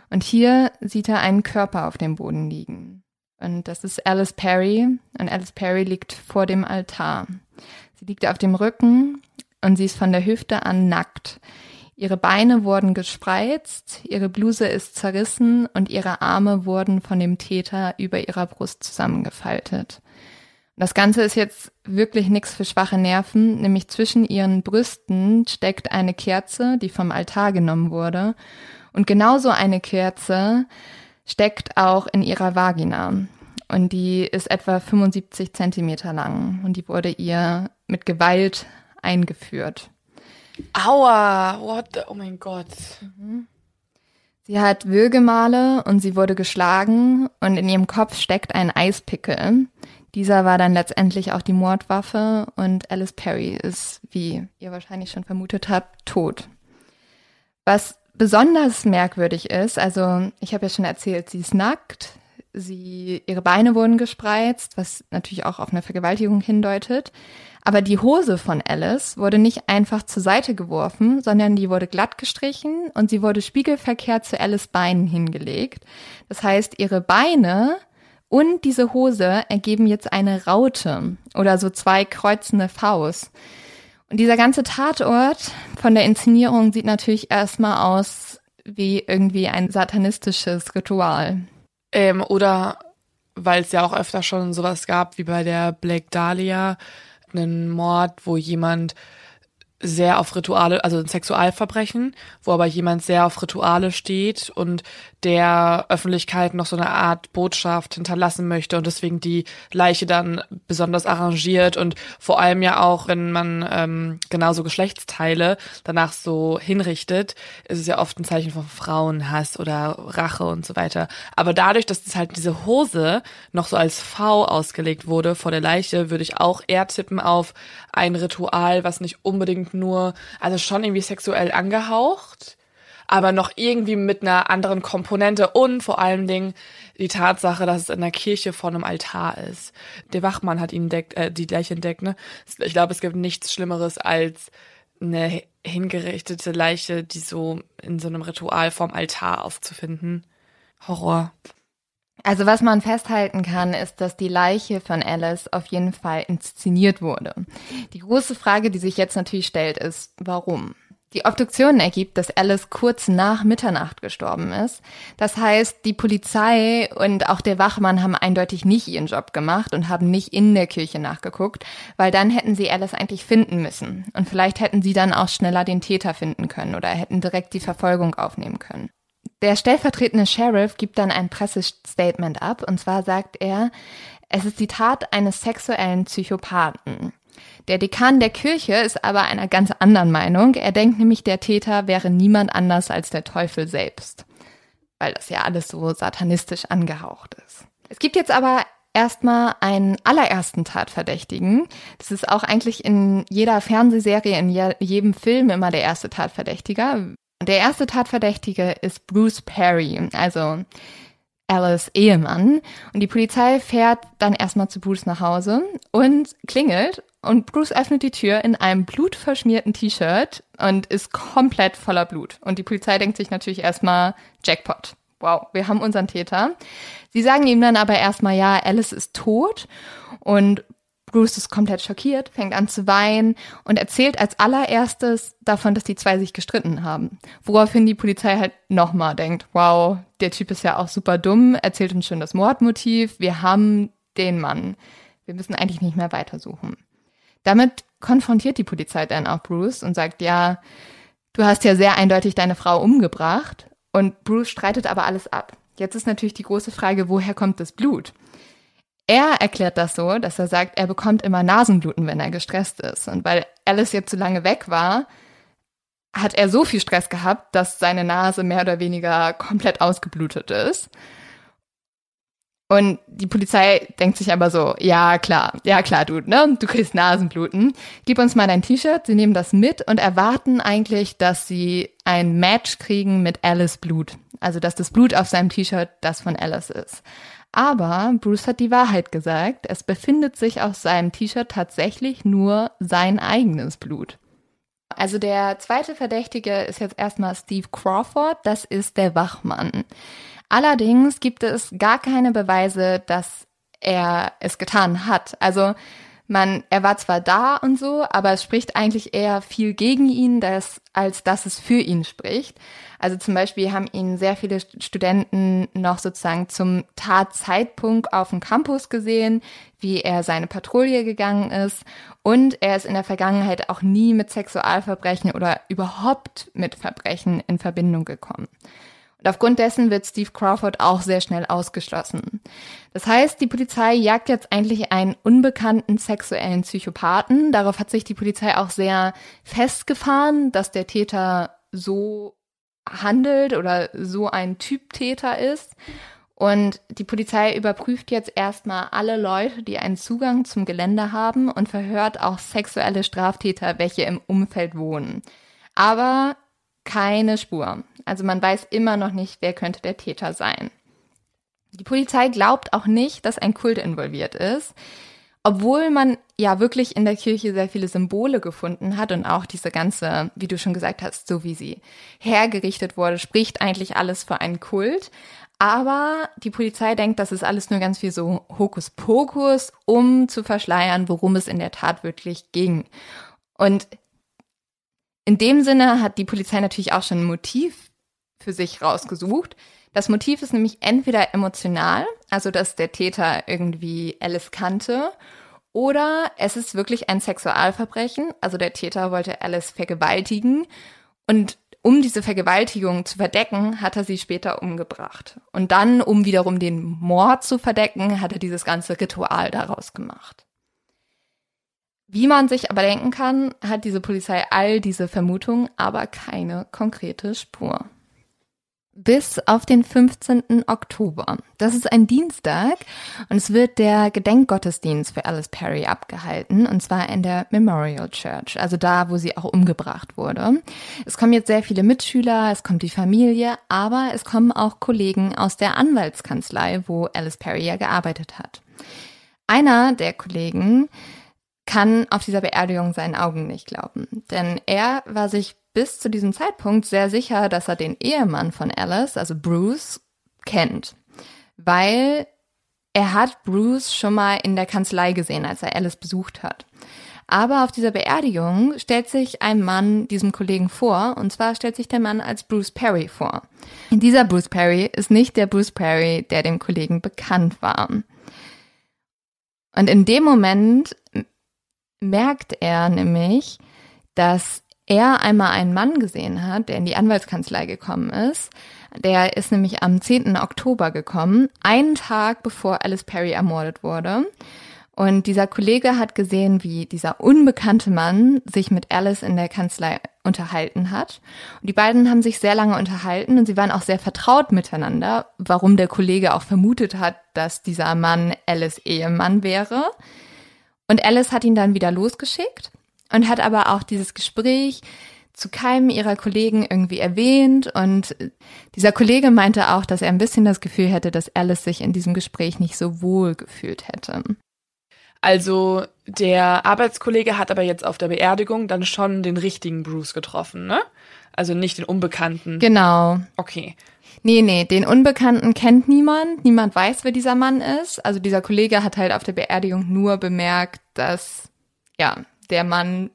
Und hier sieht er einen Körper auf dem Boden liegen. Und das ist Alice Perry. Und Alice Perry liegt vor dem Altar. Sie liegt auf dem Rücken und sie ist von der Hüfte an nackt. Ihre Beine wurden gespreizt, ihre Bluse ist zerrissen und ihre Arme wurden von dem Täter über ihrer Brust zusammengefaltet. Das Ganze ist jetzt wirklich nichts für schwache Nerven, nämlich zwischen ihren Brüsten steckt eine Kerze, die vom Altar genommen wurde. Und genauso eine Kerze steckt auch in ihrer Vagina. Und die ist etwa 75 Zentimeter lang. Und die wurde ihr mit Gewalt eingeführt. Aua, what the, oh mein Gott. Mhm. Sie hat Würgemale und sie wurde geschlagen und in ihrem Kopf steckt ein Eispickel. Dieser war dann letztendlich auch die Mordwaffe und Alice Perry ist, wie ihr wahrscheinlich schon vermutet habt, tot. Was besonders merkwürdig ist, also ich habe ja schon erzählt, sie ist nackt, sie, ihre Beine wurden gespreizt, was natürlich auch auf eine Vergewaltigung hindeutet. Aber die Hose von Alice wurde nicht einfach zur Seite geworfen, sondern die wurde glatt gestrichen und sie wurde spiegelverkehrt zu Alice Beinen hingelegt. Das heißt, ihre Beine und diese Hose ergeben jetzt eine Raute oder so zwei kreuzende Vs. Und dieser ganze Tatort von der Inszenierung sieht natürlich erstmal aus wie irgendwie ein satanistisches Ritual. Ähm, oder weil es ja auch öfter schon sowas gab wie bei der Blake Dahlia, einen Mord, wo jemand sehr auf Rituale, also ein Sexualverbrechen, wo aber jemand sehr auf Rituale steht und der Öffentlichkeit noch so eine Art Botschaft hinterlassen möchte und deswegen die Leiche dann besonders arrangiert und vor allem ja auch, wenn man ähm, genauso Geschlechtsteile danach so hinrichtet, ist es ja oft ein Zeichen von Frauenhass oder Rache und so weiter. Aber dadurch, dass es halt diese Hose noch so als V ausgelegt wurde vor der Leiche, würde ich auch eher tippen auf ein Ritual, was nicht unbedingt nur, also schon irgendwie sexuell angehaucht, aber noch irgendwie mit einer anderen Komponente und vor allen Dingen die Tatsache, dass es in der Kirche vor einem Altar ist. Der Wachmann hat ihn entdeckt, äh, die Leiche entdeckt, ne? Ich glaube, es gibt nichts Schlimmeres als eine hingerichtete Leiche, die so in so einem Ritual vorm Altar aufzufinden. Horror. Also was man festhalten kann, ist, dass die Leiche von Alice auf jeden Fall inszeniert wurde. Die große Frage, die sich jetzt natürlich stellt, ist, warum? Die Obduktion ergibt, dass Alice kurz nach Mitternacht gestorben ist. Das heißt, die Polizei und auch der Wachmann haben eindeutig nicht ihren Job gemacht und haben nicht in der Kirche nachgeguckt, weil dann hätten sie Alice eigentlich finden müssen. Und vielleicht hätten sie dann auch schneller den Täter finden können oder hätten direkt die Verfolgung aufnehmen können. Der stellvertretende Sheriff gibt dann ein Pressestatement ab und zwar sagt er, es ist die Tat eines sexuellen Psychopathen. Der Dekan der Kirche ist aber einer ganz anderen Meinung. Er denkt nämlich, der Täter wäre niemand anders als der Teufel selbst. Weil das ja alles so satanistisch angehaucht ist. Es gibt jetzt aber erstmal einen allerersten Tatverdächtigen. Das ist auch eigentlich in jeder Fernsehserie, in jedem Film immer der erste Tatverdächtiger. Der erste Tatverdächtige ist Bruce Perry, also Alice Ehemann. Und die Polizei fährt dann erstmal zu Bruce nach Hause und klingelt und Bruce öffnet die Tür in einem blutverschmierten T-Shirt und ist komplett voller Blut. Und die Polizei denkt sich natürlich erstmal, Jackpot. Wow, wir haben unseren Täter. Sie sagen ihm dann aber erstmal, ja, Alice ist tot. Und Bruce ist komplett schockiert, fängt an zu weinen und erzählt als allererstes davon, dass die zwei sich gestritten haben. Woraufhin die Polizei halt nochmal denkt, wow, der Typ ist ja auch super dumm, erzählt uns schon das Mordmotiv, wir haben den Mann. Wir müssen eigentlich nicht mehr weitersuchen. Damit konfrontiert die Polizei dann auch Bruce und sagt, ja, du hast ja sehr eindeutig deine Frau umgebracht. Und Bruce streitet aber alles ab. Jetzt ist natürlich die große Frage, woher kommt das Blut? Er erklärt das so, dass er sagt, er bekommt immer Nasenbluten, wenn er gestresst ist. Und weil Alice jetzt zu lange weg war, hat er so viel Stress gehabt, dass seine Nase mehr oder weniger komplett ausgeblutet ist. Und die Polizei denkt sich aber so, ja klar, ja klar, du, ne, du kriegst Nasenbluten. Gib uns mal dein T-Shirt. Sie nehmen das mit und erwarten eigentlich, dass sie ein Match kriegen mit Alice Blut. Also, dass das Blut auf seinem T-Shirt das von Alice ist. Aber Bruce hat die Wahrheit gesagt. Es befindet sich auf seinem T-Shirt tatsächlich nur sein eigenes Blut. Also der zweite Verdächtige ist jetzt erstmal Steve Crawford. Das ist der Wachmann. Allerdings gibt es gar keine Beweise, dass er es getan hat. Also man, er war zwar da und so, aber es spricht eigentlich eher viel gegen ihn, dass, als dass es für ihn spricht. Also zum Beispiel haben ihn sehr viele Studenten noch sozusagen zum Tatzeitpunkt auf dem Campus gesehen, wie er seine Patrouille gegangen ist. Und er ist in der Vergangenheit auch nie mit Sexualverbrechen oder überhaupt mit Verbrechen in Verbindung gekommen. Und aufgrund dessen wird Steve Crawford auch sehr schnell ausgeschlossen. Das heißt, die Polizei jagt jetzt eigentlich einen unbekannten sexuellen Psychopathen. Darauf hat sich die Polizei auch sehr festgefahren, dass der Täter so handelt oder so ein Typ Täter ist. Und die Polizei überprüft jetzt erstmal alle Leute, die einen Zugang zum Gelände haben und verhört auch sexuelle Straftäter, welche im Umfeld wohnen. Aber keine Spur. Also man weiß immer noch nicht, wer könnte der Täter sein. Die Polizei glaubt auch nicht, dass ein Kult involviert ist, obwohl man ja wirklich in der Kirche sehr viele Symbole gefunden hat und auch diese ganze, wie du schon gesagt hast, so wie sie hergerichtet wurde, spricht eigentlich alles für einen Kult. Aber die Polizei denkt, das ist alles nur ganz viel so Hokuspokus, um zu verschleiern, worum es in der Tat wirklich ging. Und in dem Sinne hat die Polizei natürlich auch schon ein Motiv für sich rausgesucht. Das Motiv ist nämlich entweder emotional, also dass der Täter irgendwie Alice kannte, oder es ist wirklich ein Sexualverbrechen, also der Täter wollte Alice vergewaltigen und um diese Vergewaltigung zu verdecken, hat er sie später umgebracht. Und dann, um wiederum den Mord zu verdecken, hat er dieses ganze Ritual daraus gemacht. Wie man sich aber denken kann, hat diese Polizei all diese Vermutungen, aber keine konkrete Spur bis auf den 15. Oktober. Das ist ein Dienstag und es wird der Gedenkgottesdienst für Alice Perry abgehalten und zwar in der Memorial Church, also da, wo sie auch umgebracht wurde. Es kommen jetzt sehr viele Mitschüler, es kommt die Familie, aber es kommen auch Kollegen aus der Anwaltskanzlei, wo Alice Perry ja gearbeitet hat. Einer der Kollegen kann auf dieser Beerdigung seinen Augen nicht glauben, denn er war sich bis zu diesem Zeitpunkt sehr sicher, dass er den Ehemann von Alice, also Bruce, kennt, weil er hat Bruce schon mal in der Kanzlei gesehen, als er Alice besucht hat. Aber auf dieser Beerdigung stellt sich ein Mann diesem Kollegen vor, und zwar stellt sich der Mann als Bruce Perry vor. Dieser Bruce Perry ist nicht der Bruce Perry, der dem Kollegen bekannt war. Und in dem Moment merkt er nämlich, dass er einmal einen Mann gesehen hat, der in die Anwaltskanzlei gekommen ist. Der ist nämlich am 10. Oktober gekommen, einen Tag bevor Alice Perry ermordet wurde. Und dieser Kollege hat gesehen, wie dieser unbekannte Mann sich mit Alice in der Kanzlei unterhalten hat. Und die beiden haben sich sehr lange unterhalten und sie waren auch sehr vertraut miteinander, warum der Kollege auch vermutet hat, dass dieser Mann Alice Ehemann wäre. Und Alice hat ihn dann wieder losgeschickt und hat aber auch dieses Gespräch zu keinem ihrer Kollegen irgendwie erwähnt und dieser Kollege meinte auch, dass er ein bisschen das Gefühl hätte, dass Alice sich in diesem Gespräch nicht so wohl gefühlt hätte. Also der Arbeitskollege hat aber jetzt auf der Beerdigung dann schon den richtigen Bruce getroffen, ne? Also nicht den Unbekannten. Genau. Okay. Nee, nee, den Unbekannten kennt niemand. Niemand weiß, wer dieser Mann ist. Also dieser Kollege hat halt auf der Beerdigung nur bemerkt, dass, ja, der Mann,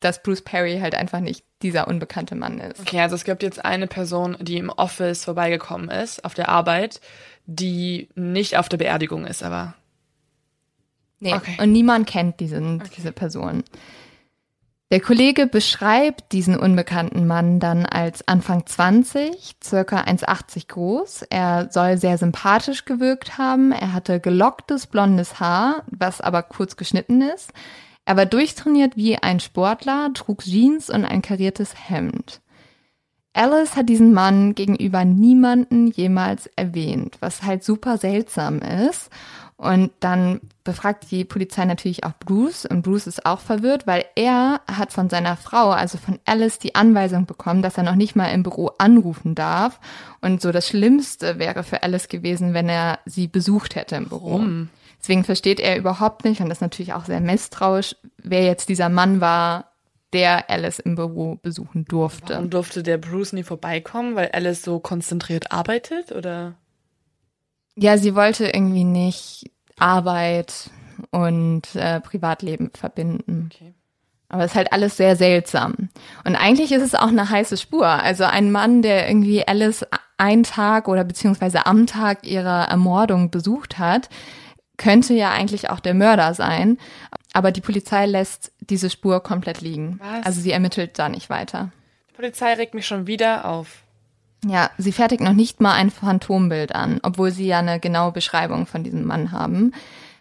dass Bruce Perry halt einfach nicht dieser unbekannte Mann ist. Okay, also es gibt jetzt eine Person, die im Office vorbeigekommen ist, auf der Arbeit, die nicht auf der Beerdigung ist, aber. Nee, okay. und niemand kennt diesen, okay. diese Person. Der Kollege beschreibt diesen unbekannten Mann dann als Anfang 20, circa 1,80 groß. Er soll sehr sympathisch gewirkt haben. Er hatte gelocktes blondes Haar, was aber kurz geschnitten ist. Er war durchtrainiert wie ein Sportler, trug Jeans und ein kariertes Hemd. Alice hat diesen Mann gegenüber niemanden jemals erwähnt, was halt super seltsam ist. Und dann befragt die Polizei natürlich auch Bruce und Bruce ist auch verwirrt, weil er hat von seiner Frau, also von Alice, die Anweisung bekommen, dass er noch nicht mal im Büro anrufen darf. Und so das Schlimmste wäre für Alice gewesen, wenn er sie besucht hätte im Büro. Warum? Deswegen versteht er überhaupt nicht und ist natürlich auch sehr misstrauisch, wer jetzt dieser Mann war, der Alice im Büro besuchen durfte. Warum durfte der Bruce nie vorbeikommen, weil Alice so konzentriert arbeitet oder? Ja, sie wollte irgendwie nicht Arbeit und äh, Privatleben verbinden. Okay. Aber es ist halt alles sehr seltsam. Und eigentlich ist es auch eine heiße Spur. Also ein Mann, der irgendwie Alice einen Tag oder beziehungsweise am Tag ihrer Ermordung besucht hat, könnte ja eigentlich auch der Mörder sein. Aber die Polizei lässt diese Spur komplett liegen. Was? Also sie ermittelt da nicht weiter. Die Polizei regt mich schon wieder auf. Ja, sie fertigt noch nicht mal ein Phantombild an, obwohl sie ja eine genaue Beschreibung von diesem Mann haben,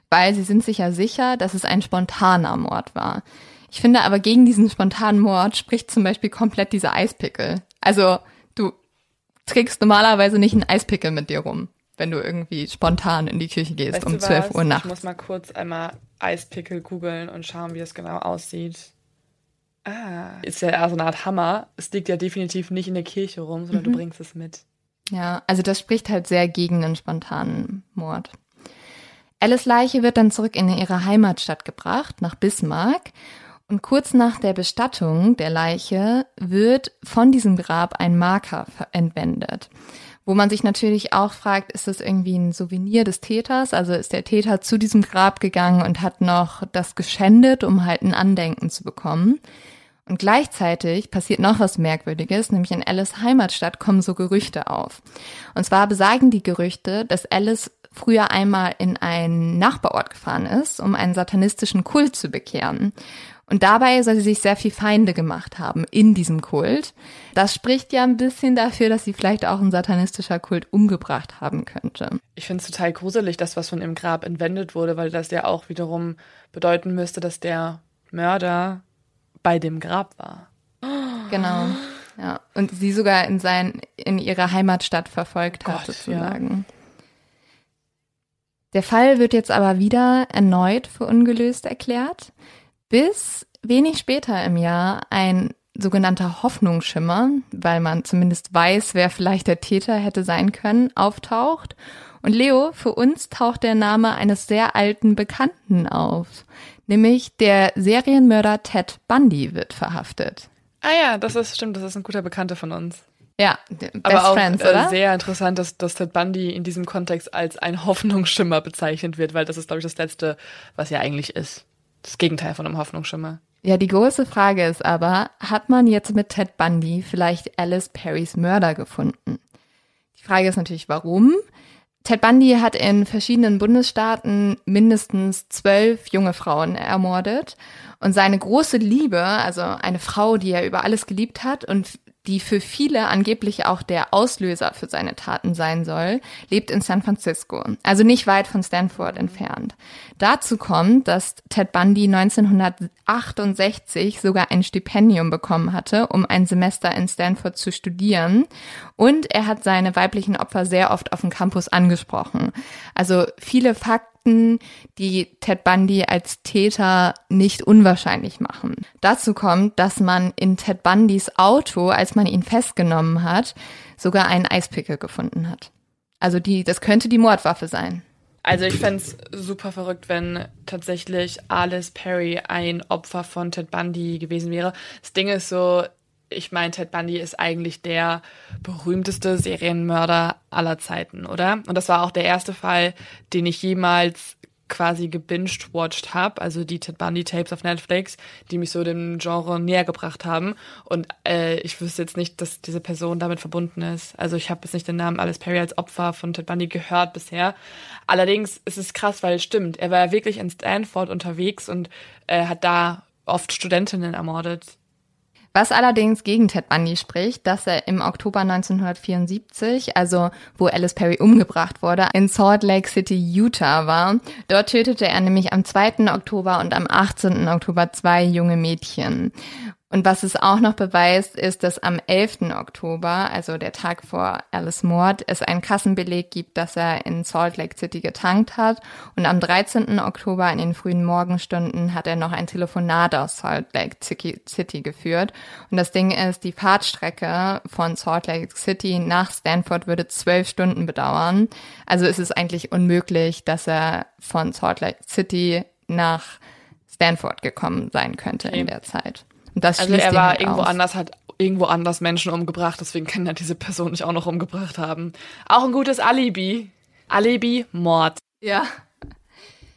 weil sie sind sich ja sicher, dass es ein spontaner Mord war. Ich finde aber gegen diesen spontanen Mord spricht zum Beispiel komplett dieser Eispickel. Also du trägst normalerweise nicht einen Eispickel mit dir rum wenn du irgendwie spontan in die Küche gehst weißt um 12 Uhr nachts. Ich muss mal kurz einmal Eispickel googeln und schauen, wie es genau aussieht. Ah, ist ja so eine Art Hammer. Es liegt ja definitiv nicht in der Kirche rum, sondern mhm. du bringst es mit. Ja, also das spricht halt sehr gegen einen spontanen Mord. Alice Leiche wird dann zurück in ihre Heimatstadt gebracht, nach Bismarck. Und kurz nach der Bestattung der Leiche wird von diesem Grab ein Marker entwendet. Wo man sich natürlich auch fragt, ist das irgendwie ein Souvenir des Täters? Also ist der Täter zu diesem Grab gegangen und hat noch das geschändet, um halt ein Andenken zu bekommen? Und gleichzeitig passiert noch was Merkwürdiges, nämlich in Alice Heimatstadt kommen so Gerüchte auf. Und zwar besagen die Gerüchte, dass Alice früher einmal in einen Nachbarort gefahren ist, um einen satanistischen Kult zu bekehren. Und dabei soll sie sich sehr viel Feinde gemacht haben in diesem Kult. Das spricht ja ein bisschen dafür, dass sie vielleicht auch ein satanistischer Kult umgebracht haben könnte. Ich finde es total gruselig, dass was von ihrem Grab entwendet wurde, weil das ja auch wiederum bedeuten müsste, dass der Mörder bei dem Grab war. Genau. Ja. Und sie sogar in sein, in ihre Heimatstadt verfolgt hat, Gott, sozusagen. Ja. Der Fall wird jetzt aber wieder erneut für ungelöst erklärt bis wenig später im Jahr ein sogenannter Hoffnungsschimmer, weil man zumindest weiß, wer vielleicht der Täter hätte sein können, auftaucht. Und Leo, für uns taucht der Name eines sehr alten Bekannten auf. Nämlich der Serienmörder Ted Bundy wird verhaftet. Ah ja, das ist stimmt, das ist ein guter Bekannter von uns. Ja, Best Aber auch Friends, äh, oder? sehr interessant, dass, dass Ted Bundy in diesem Kontext als ein Hoffnungsschimmer bezeichnet wird, weil das ist, glaube ich, das Letzte, was er eigentlich ist das Gegenteil von einem Hoffnungsschimmer. Ja, die große Frage ist aber, hat man jetzt mit Ted Bundy vielleicht Alice Perrys Mörder gefunden? Die Frage ist natürlich, warum? Ted Bundy hat in verschiedenen Bundesstaaten mindestens zwölf junge Frauen ermordet. Und seine große Liebe, also eine Frau, die er über alles geliebt hat und die für viele angeblich auch der Auslöser für seine Taten sein soll, lebt in San Francisco, also nicht weit von Stanford entfernt. Dazu kommt, dass Ted Bundy 1968 sogar ein Stipendium bekommen hatte, um ein Semester in Stanford zu studieren. Und er hat seine weiblichen Opfer sehr oft auf dem Campus angesprochen. Also viele Fakten Fakten, die Ted Bundy als Täter nicht unwahrscheinlich machen. Dazu kommt, dass man in Ted Bundys Auto, als man ihn festgenommen hat, sogar einen Eispickel gefunden hat. Also die, das könnte die Mordwaffe sein. Also ich fände super verrückt, wenn tatsächlich Alice Perry ein Opfer von Ted Bundy gewesen wäre. Das Ding ist so, ich meine, Ted Bundy ist eigentlich der berühmteste Serienmörder aller Zeiten, oder? Und das war auch der erste Fall, den ich jemals quasi gebinged-watched habe, also die Ted Bundy-Tapes auf Netflix, die mich so dem Genre näher gebracht haben. Und äh, ich wüsste jetzt nicht, dass diese Person damit verbunden ist. Also ich habe jetzt nicht den Namen Alice Perry als Opfer von Ted Bundy gehört bisher. Allerdings ist es krass, weil es stimmt. Er war ja wirklich in Stanford unterwegs und äh, hat da oft Studentinnen ermordet. Was allerdings gegen Ted Bundy spricht, dass er im Oktober 1974, also wo Alice Perry umgebracht wurde, in Salt Lake City, Utah war. Dort tötete er nämlich am 2. Oktober und am 18. Oktober zwei junge Mädchen. Und was es auch noch beweist, ist, dass am 11. Oktober, also der Tag vor Alice Mord, es einen Kassenbeleg gibt, dass er in Salt Lake City getankt hat. Und am 13. Oktober in den frühen Morgenstunden hat er noch ein Telefonat aus Salt Lake City geführt. Und das Ding ist, die Fahrtstrecke von Salt Lake City nach Stanford würde zwölf Stunden bedauern. Also ist es eigentlich unmöglich, dass er von Salt Lake City nach Stanford gekommen sein könnte okay. in der Zeit. Und das also er war halt irgendwo aus. anders, hat irgendwo anders Menschen umgebracht, deswegen kann er diese Person nicht auch noch umgebracht haben. Auch ein gutes Alibi. Alibi, Mord. Ja.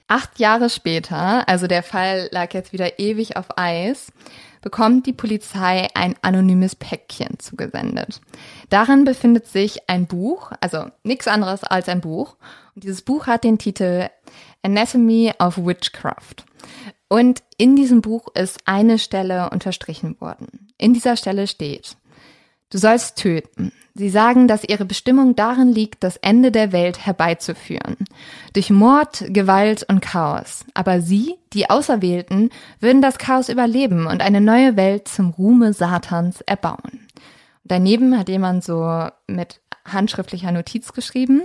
Acht Jahre später, also der Fall lag jetzt wieder ewig auf Eis, bekommt die Polizei ein anonymes Päckchen zugesendet. Darin befindet sich ein Buch, also nichts anderes als ein Buch. Und dieses Buch hat den Titel Anatomy of Witchcraft. Und in diesem Buch ist eine Stelle unterstrichen worden. In dieser Stelle steht, du sollst töten. Sie sagen, dass ihre Bestimmung darin liegt, das Ende der Welt herbeizuführen. Durch Mord, Gewalt und Chaos. Aber sie, die Auserwählten, würden das Chaos überleben und eine neue Welt zum Ruhme Satans erbauen. Daneben hat jemand so mit handschriftlicher Notiz geschrieben,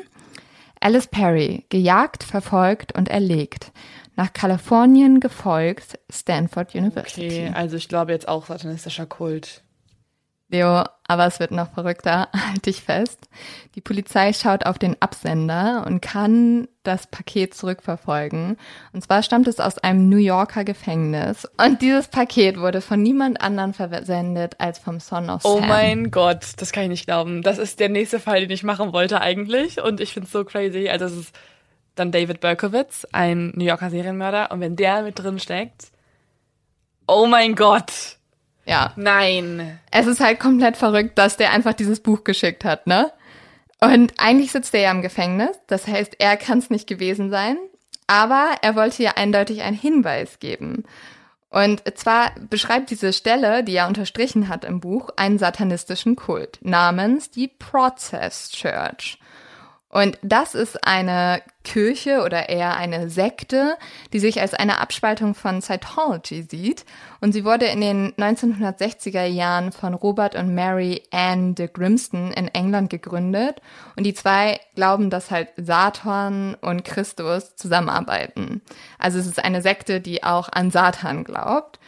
Alice Perry, gejagt, verfolgt und erlegt nach Kalifornien gefolgt, Stanford University. Okay, also ich glaube jetzt auch satanistischer Kult. Leo, aber es wird noch verrückter, *laughs* halt dich fest. Die Polizei schaut auf den Absender und kann das Paket zurückverfolgen. Und zwar stammt es aus einem New Yorker Gefängnis. Und dieses Paket wurde von niemand anderen versendet als vom Son of oh Sam. Oh mein Gott, das kann ich nicht glauben. Das ist der nächste Fall, den ich machen wollte eigentlich. Und ich finde es so crazy. Also es ist dann David Berkowitz, ein New Yorker Serienmörder. Und wenn der mit drin steckt, oh mein Gott. Ja. Nein. Es ist halt komplett verrückt, dass der einfach dieses Buch geschickt hat, ne? Und eigentlich sitzt er ja im Gefängnis, das heißt, er kann es nicht gewesen sein, aber er wollte ja eindeutig einen Hinweis geben. Und zwar beschreibt diese Stelle, die er unterstrichen hat im Buch, einen satanistischen Kult namens die Process Church. Und das ist eine Kirche oder eher eine Sekte, die sich als eine Abspaltung von Scientology sieht. Und sie wurde in den 1960er Jahren von Robert und Mary Ann de Grimston in England gegründet. Und die zwei glauben, dass halt Satan und Christus zusammenarbeiten. Also es ist eine Sekte, die auch an Satan glaubt.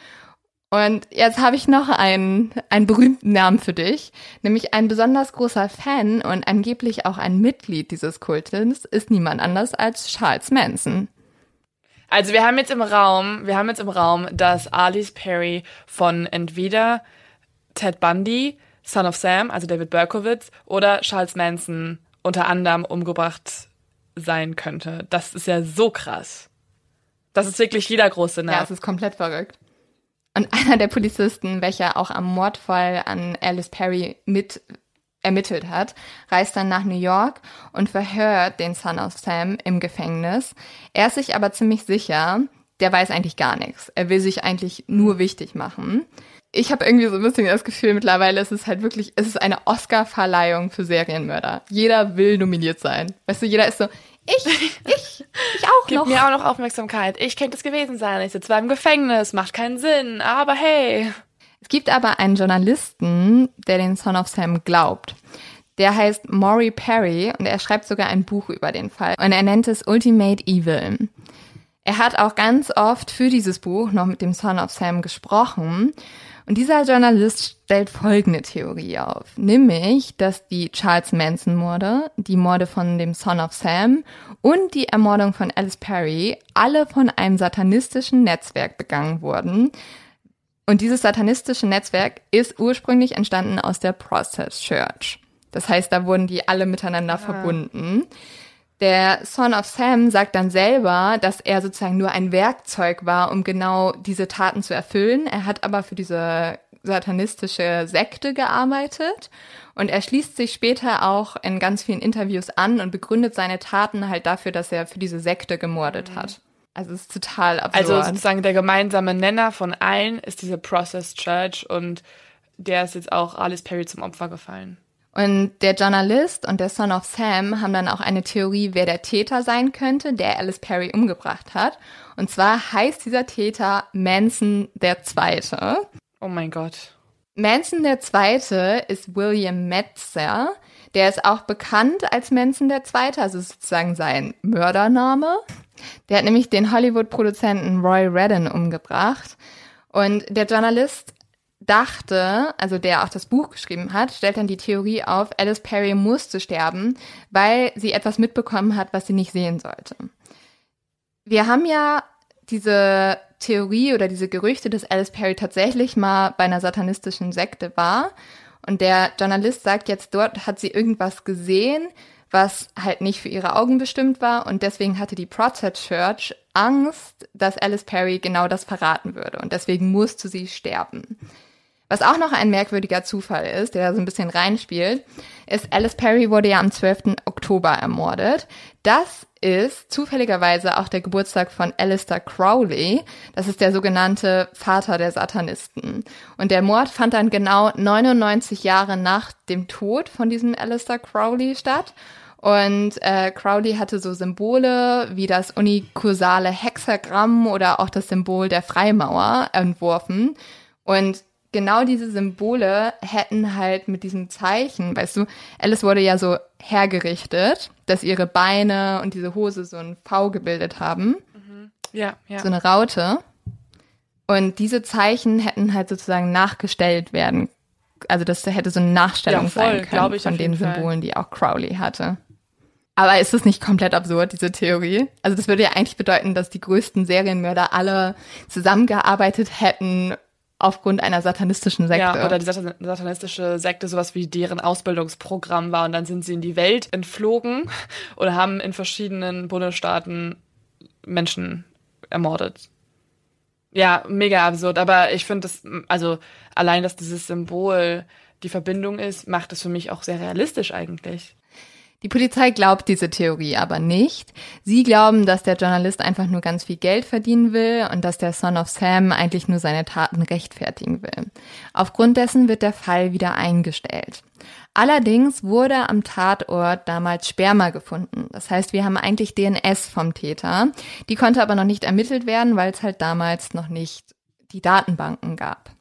Und jetzt habe ich noch einen, einen berühmten Namen für dich, nämlich ein besonders großer Fan und angeblich auch ein Mitglied dieses Kultes ist niemand anders als Charles Manson. Also wir haben jetzt im Raum, wir haben jetzt im Raum, dass Alice Perry von entweder Ted Bundy, Son of Sam, also David Berkowitz, oder Charles Manson unter anderem umgebracht sein könnte. Das ist ja so krass. Das ist wirklich jeder große Name. Ja, es ist komplett verrückt. Und *laughs* einer der Polizisten, welcher auch am Mordfall an Alice Perry mit ermittelt hat, reist dann nach New York und verhört den Son of Sam im Gefängnis. Er ist sich aber ziemlich sicher, der weiß eigentlich gar nichts. Er will sich eigentlich nur wichtig machen. Ich habe irgendwie so ein bisschen das Gefühl, mittlerweile ist es halt wirklich, es ist eine Oscar-Verleihung für Serienmörder. Jeder will nominiert sein. Weißt du, jeder ist so, ich, ich, ich auch Gib noch. mir auch noch Aufmerksamkeit. Ich könnte es gewesen sein. Ich sitze zwar im Gefängnis, macht keinen Sinn, aber hey. Es gibt aber einen Journalisten, der den Son of Sam glaubt. Der heißt Maury Perry und er schreibt sogar ein Buch über den Fall und er nennt es Ultimate Evil. Er hat auch ganz oft für dieses Buch noch mit dem Son of Sam gesprochen und dieser Journalist stellt folgende Theorie auf, nämlich, dass die Charles Manson Morde, die Morde von dem Son of Sam und die Ermordung von Alice Perry alle von einem satanistischen Netzwerk begangen wurden. Und dieses satanistische Netzwerk ist ursprünglich entstanden aus der Process Church. Das heißt, da wurden die alle miteinander ah. verbunden. Der Son of Sam sagt dann selber, dass er sozusagen nur ein Werkzeug war, um genau diese Taten zu erfüllen. Er hat aber für diese satanistische Sekte gearbeitet und er schließt sich später auch in ganz vielen Interviews an und begründet seine Taten halt dafür, dass er für diese Sekte gemordet hat. Also es ist total absurd. Also sozusagen der gemeinsame Nenner von allen ist diese Process Church und der ist jetzt auch Alice Perry zum Opfer gefallen. Und der Journalist und der Son of Sam haben dann auch eine Theorie, wer der Täter sein könnte, der Alice Perry umgebracht hat. Und zwar heißt dieser Täter Manson der Zweite. Oh mein Gott. Manson der Zweite ist William Metzer. Der ist auch bekannt als Manson der Zweite, also sozusagen sein Mördername. Der hat nämlich den Hollywood-Produzenten Roy Redden umgebracht. Und der Journalist dachte, also der auch das Buch geschrieben hat, stellt dann die Theorie auf, Alice Perry musste sterben, weil sie etwas mitbekommen hat, was sie nicht sehen sollte. Wir haben ja diese Theorie oder diese Gerüchte, dass Alice Perry tatsächlich mal bei einer satanistischen Sekte war. Und der Journalist sagt jetzt, dort hat sie irgendwas gesehen, was halt nicht für ihre Augen bestimmt war. Und deswegen hatte die Protestant Church Angst, dass Alice Perry genau das verraten würde. Und deswegen musste sie sterben. Was auch noch ein merkwürdiger Zufall ist, der da so ein bisschen reinspielt, ist, Alice Perry wurde ja am 12. Oktober ermordet. Das ist zufälligerweise auch der Geburtstag von Alistair Crowley. Das ist der sogenannte Vater der Satanisten. Und der Mord fand dann genau 99 Jahre nach dem Tod von diesem Alistair Crowley statt. Und äh, Crowley hatte so Symbole wie das unikursale Hexagramm oder auch das Symbol der Freimauer entworfen. Und genau diese Symbole hätten halt mit diesem Zeichen, weißt du, Alice wurde ja so hergerichtet, dass ihre Beine und diese Hose so ein V gebildet haben. Mhm. Ja, ja. So eine Raute. Und diese Zeichen hätten halt sozusagen nachgestellt werden. Also das hätte so eine Nachstellung ja, voll, sein können von den Symbolen, die auch Crowley hatte. Aber ist das nicht komplett absurd, diese Theorie? Also das würde ja eigentlich bedeuten, dass die größten Serienmörder alle zusammengearbeitet hätten aufgrund einer satanistischen Sekte. Ja, oder die satanistische Sekte sowas wie deren Ausbildungsprogramm war und dann sind sie in die Welt entflogen *laughs* oder haben in verschiedenen Bundesstaaten Menschen ermordet. Ja, mega absurd. Aber ich finde das, also allein, dass dieses Symbol die Verbindung ist, macht es für mich auch sehr realistisch eigentlich. Die Polizei glaubt diese Theorie aber nicht. Sie glauben, dass der Journalist einfach nur ganz viel Geld verdienen will und dass der Son of Sam eigentlich nur seine Taten rechtfertigen will. Aufgrund dessen wird der Fall wieder eingestellt. Allerdings wurde am Tatort damals Sperma gefunden. Das heißt, wir haben eigentlich DNS vom Täter. Die konnte aber noch nicht ermittelt werden, weil es halt damals noch nicht die Datenbanken gab.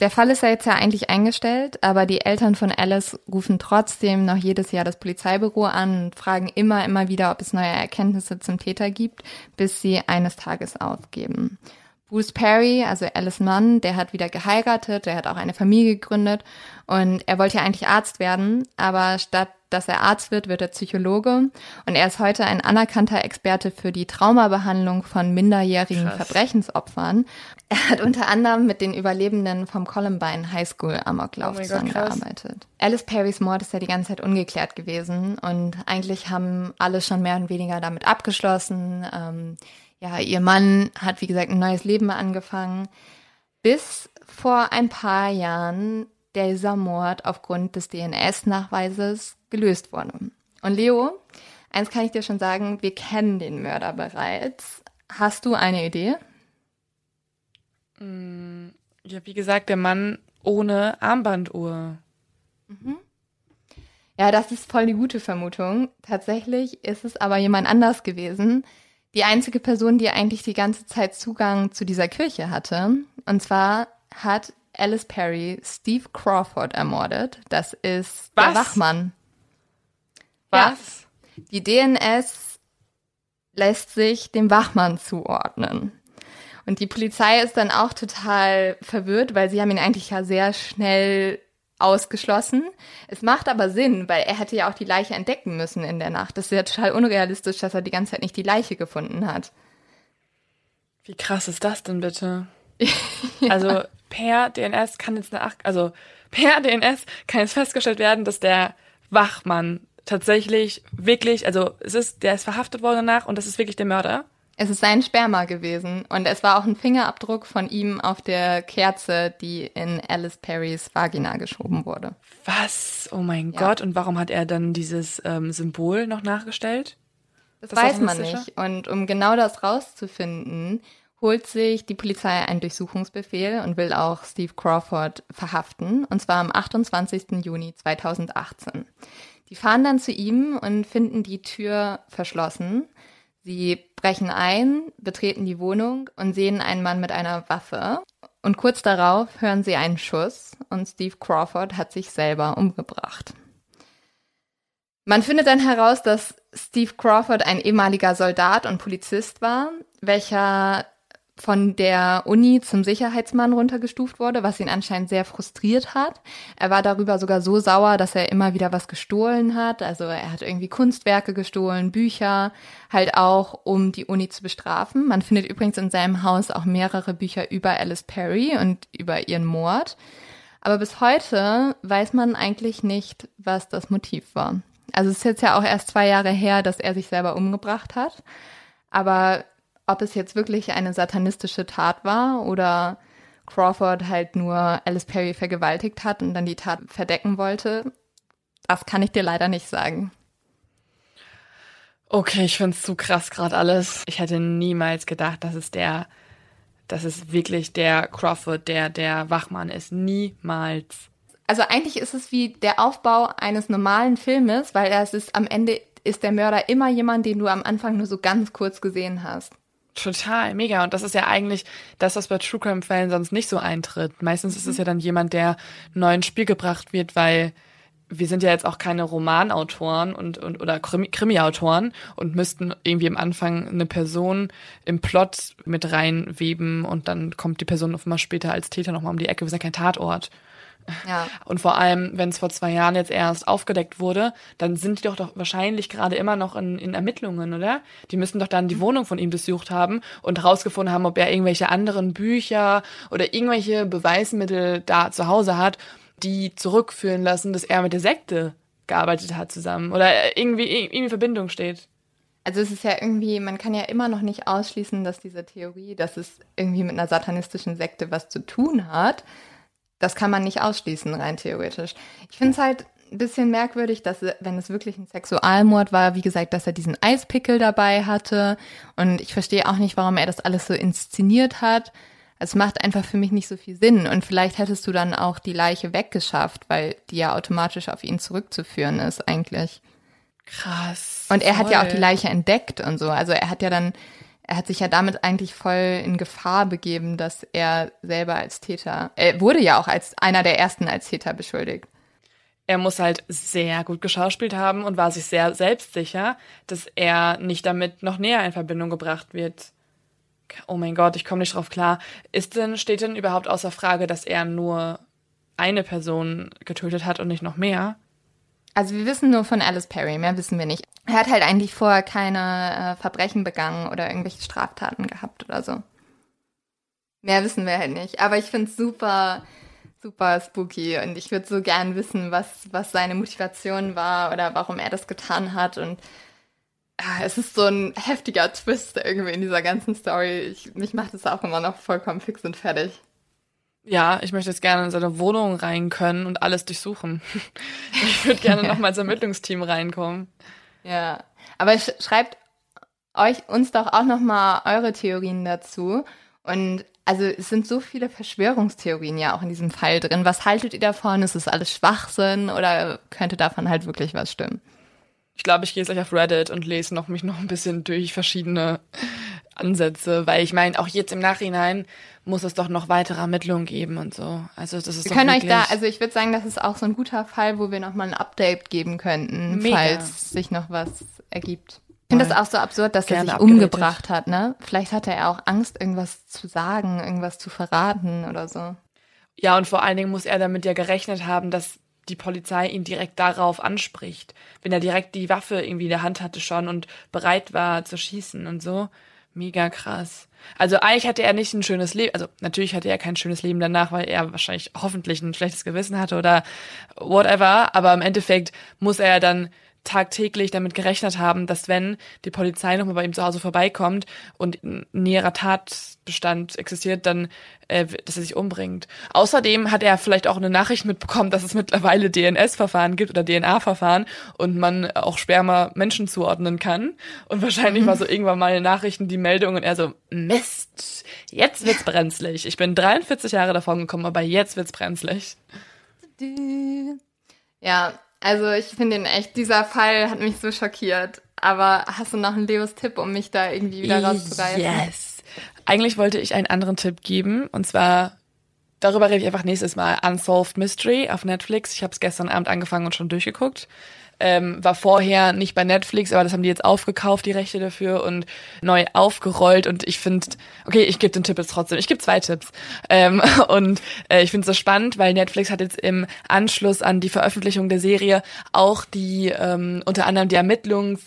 Der Fall ist ja jetzt ja eigentlich eingestellt, aber die Eltern von Alice rufen trotzdem noch jedes Jahr das Polizeibüro an und fragen immer, immer wieder, ob es neue Erkenntnisse zum Täter gibt, bis sie eines Tages aufgeben. Bruce Perry, also Alice Mann, der hat wieder geheiratet, der hat auch eine Familie gegründet und er wollte ja eigentlich Arzt werden, aber statt dass er Arzt wird, wird er Psychologe und er ist heute ein anerkannter Experte für die Traumabehandlung von minderjährigen Krass. Verbrechensopfern. Er hat unter anderem mit den Überlebenden vom Columbine High School Amoklauf oh zusammengearbeitet. Alice Perrys Mord ist ja die ganze Zeit ungeklärt gewesen und eigentlich haben alle schon mehr und weniger damit abgeschlossen. Ähm, ja, ihr Mann hat, wie gesagt, ein neues Leben angefangen, bis vor ein paar Jahren dieser Mord aufgrund des DNS-Nachweises gelöst wurde. Und Leo, eins kann ich dir schon sagen, wir kennen den Mörder bereits. Hast du eine Idee? Mm, ja, wie gesagt, der Mann ohne Armbanduhr. Mhm. Ja, das ist voll die gute Vermutung. Tatsächlich ist es aber jemand anders gewesen, die einzige Person, die eigentlich die ganze Zeit Zugang zu dieser Kirche hatte. Und zwar hat Alice Perry Steve Crawford ermordet. Das ist Was? der Wachmann. Was? Ja. Die DNS lässt sich dem Wachmann zuordnen. Und die Polizei ist dann auch total verwirrt, weil sie haben ihn eigentlich ja sehr schnell ausgeschlossen. Es macht aber Sinn, weil er hätte ja auch die Leiche entdecken müssen in der Nacht. Das ist ja total unrealistisch, dass er die ganze Zeit nicht die Leiche gefunden hat. Wie krass ist das denn bitte? *laughs* ja. Also per DNS kann jetzt eine, also per DNS kann jetzt festgestellt werden, dass der Wachmann tatsächlich wirklich, also es ist, der ist verhaftet worden danach und das ist wirklich der Mörder. Es ist sein Sperma gewesen und es war auch ein Fingerabdruck von ihm auf der Kerze, die in Alice Perrys Vagina geschoben wurde. Was? Oh mein ja. Gott. Und warum hat er dann dieses ähm, Symbol noch nachgestellt? Das, das weiß man nicht. Und um genau das rauszufinden, holt sich die Polizei einen Durchsuchungsbefehl und will auch Steve Crawford verhaften, und zwar am 28. Juni 2018. Die fahren dann zu ihm und finden die Tür verschlossen. Sie brechen ein, betreten die Wohnung und sehen einen Mann mit einer Waffe. Und kurz darauf hören sie einen Schuss und Steve Crawford hat sich selber umgebracht. Man findet dann heraus, dass Steve Crawford ein ehemaliger Soldat und Polizist war, welcher von der Uni zum Sicherheitsmann runtergestuft wurde, was ihn anscheinend sehr frustriert hat. Er war darüber sogar so sauer, dass er immer wieder was gestohlen hat. Also er hat irgendwie Kunstwerke gestohlen, Bücher, halt auch, um die Uni zu bestrafen. Man findet übrigens in seinem Haus auch mehrere Bücher über Alice Perry und über ihren Mord. Aber bis heute weiß man eigentlich nicht, was das Motiv war. Also es ist jetzt ja auch erst zwei Jahre her, dass er sich selber umgebracht hat. Aber ob es jetzt wirklich eine satanistische Tat war oder Crawford halt nur Alice Perry vergewaltigt hat und dann die Tat verdecken wollte, das kann ich dir leider nicht sagen. Okay, ich find's zu krass gerade alles. Ich hätte niemals gedacht, dass es der, dass es wirklich der Crawford, der der Wachmann ist. Niemals. Also eigentlich ist es wie der Aufbau eines normalen Filmes, weil es ist am Ende ist der Mörder immer jemand, den du am Anfang nur so ganz kurz gesehen hast. Total, mega. Und das ist ja eigentlich das, was bei True Crime Fällen sonst nicht so eintritt. Meistens ist es ja dann jemand, der neu ins Spiel gebracht wird, weil wir sind ja jetzt auch keine Romanautoren und, und oder Krimi-Autoren und müssten irgendwie am Anfang eine Person im Plot mit reinweben und dann kommt die Person auf mal später als Täter nochmal um die Ecke. Wir sind ja kein Tatort. Ja. Und vor allem, wenn es vor zwei Jahren jetzt erst aufgedeckt wurde, dann sind die doch, doch wahrscheinlich gerade immer noch in, in Ermittlungen, oder? Die müssen doch dann die mhm. Wohnung von ihm besucht haben und herausgefunden haben, ob er irgendwelche anderen Bücher oder irgendwelche Beweismittel da zu Hause hat, die zurückführen lassen, dass er mit der Sekte gearbeitet hat zusammen oder irgendwie irgendwie in Verbindung steht. also es ist ja irgendwie, man kann ja immer noch nicht ausschließen, dass diese Theorie, dass es irgendwie mit einer satanistischen Sekte was zu tun hat, das kann man nicht ausschließen, rein theoretisch. Ich finde es halt ein bisschen merkwürdig, dass, wenn es wirklich ein Sexualmord war, wie gesagt, dass er diesen Eispickel dabei hatte. Und ich verstehe auch nicht, warum er das alles so inszeniert hat. Es macht einfach für mich nicht so viel Sinn. Und vielleicht hättest du dann auch die Leiche weggeschafft, weil die ja automatisch auf ihn zurückzuführen ist, eigentlich. Krass. Und er voll. hat ja auch die Leiche entdeckt und so. Also er hat ja dann, er hat sich ja damit eigentlich voll in Gefahr begeben, dass er selber als Täter, er wurde ja auch als einer der ersten als Täter beschuldigt. Er muss halt sehr gut geschauspielt haben und war sich sehr selbstsicher, dass er nicht damit noch näher in Verbindung gebracht wird oh mein Gott, ich komme nicht drauf klar. Ist denn, steht denn überhaupt außer Frage, dass er nur eine Person getötet hat und nicht noch mehr? Also wir wissen nur von Alice Perry, mehr wissen wir nicht. Er hat halt eigentlich vorher keine äh, Verbrechen begangen oder irgendwelche Straftaten gehabt oder so. Mehr wissen wir halt nicht. Aber ich finde es super, super spooky und ich würde so gern wissen, was, was seine Motivation war oder warum er das getan hat und Ah, es ist so ein heftiger Twist irgendwie in dieser ganzen Story. Ich, mich macht es auch immer noch vollkommen fix und fertig. Ja, ich möchte jetzt gerne in seine Wohnung rein können und alles durchsuchen. *laughs* Ich würde gerne noch mal ins Ermittlungsteam reinkommen. Ja, aber schreibt euch uns doch auch noch mal eure Theorien dazu. Und also es sind so viele Verschwörungstheorien ja auch in diesem Fall drin. Was haltet ihr davon? Ist es alles Schwachsinn oder könnte davon halt wirklich was stimmen? Ich glaube, ich gehe gleich auf Reddit und lese noch mich noch ein bisschen durch verschiedene Ansätze, weil ich meine, auch jetzt im Nachhinein muss es doch noch weitere Ermittlungen geben und so. Also das ist Wir können euch da, also ich würde sagen, das ist auch so ein guter Fall, wo wir noch mal ein Update geben könnten, Mega. falls sich noch was ergibt. Ich finde das auch so absurd, dass er sich umgebracht hat, ne? Vielleicht hatte er auch Angst, irgendwas zu sagen, irgendwas zu verraten oder so. Ja, und vor allen Dingen muss er damit ja gerechnet haben, dass die Polizei ihn direkt darauf anspricht. Wenn er direkt die Waffe irgendwie in der Hand hatte schon und bereit war zu schießen und so. Mega krass. Also eigentlich hatte er nicht ein schönes Leben, also natürlich hatte er kein schönes Leben danach, weil er wahrscheinlich hoffentlich ein schlechtes Gewissen hatte oder whatever, aber im Endeffekt muss er dann tagtäglich damit gerechnet haben, dass wenn die Polizei nochmal bei ihm zu Hause vorbeikommt und ein näherer Tatbestand existiert, dann, äh, dass er sich umbringt. Außerdem hat er vielleicht auch eine Nachricht mitbekommen, dass es mittlerweile DNS-Verfahren gibt oder DNA-Verfahren und man auch Sperma Menschen zuordnen kann. Und wahrscheinlich mhm. war so irgendwann mal in Nachrichten die Meldung und er so, Mist, jetzt wird's brenzlig. Ich bin 43 Jahre davon gekommen, aber jetzt wird's brenzlig. Ja, also ich finde ihn echt, dieser Fall hat mich so schockiert. Aber hast du noch einen Leos-Tipp, um mich da irgendwie wieder rauszureißen? Yes. Eigentlich wollte ich einen anderen Tipp geben. Und zwar, darüber rede ich einfach nächstes Mal. Unsolved Mystery auf Netflix. Ich habe es gestern Abend angefangen und schon durchgeguckt ähm, war vorher nicht bei Netflix, aber das haben die jetzt aufgekauft, die Rechte dafür und neu aufgerollt. Und ich finde, okay, ich gebe den Tipp jetzt trotzdem. Ich gebe zwei Tipps. Ähm, *laughs* und äh, ich finde es so spannend, weil Netflix hat jetzt im Anschluss an die Veröffentlichung der Serie auch die ähm, unter anderem die Ermittlungs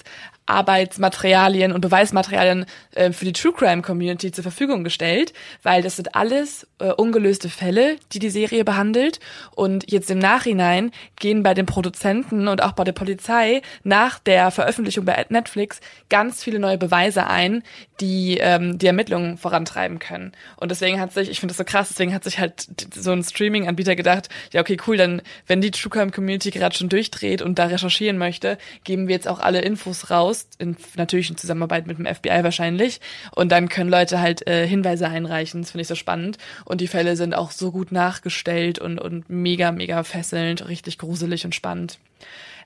Arbeitsmaterialien und Beweismaterialien äh, für die True Crime Community zur Verfügung gestellt, weil das sind alles äh, ungelöste Fälle, die die Serie behandelt und jetzt im Nachhinein gehen bei den Produzenten und auch bei der Polizei nach der Veröffentlichung bei Netflix ganz viele neue Beweise ein, die ähm, die Ermittlungen vorantreiben können. Und deswegen hat sich, ich finde das so krass, deswegen hat sich halt so ein Streaming-Anbieter gedacht, ja okay, cool, dann wenn die True Crime Community gerade schon durchdreht und da recherchieren möchte, geben wir jetzt auch alle Infos raus Post, in, natürlich in Zusammenarbeit mit dem FBI wahrscheinlich. Und dann können Leute halt äh, Hinweise einreichen. Das finde ich so spannend. Und die Fälle sind auch so gut nachgestellt und, und mega, mega fesselnd, richtig gruselig und spannend.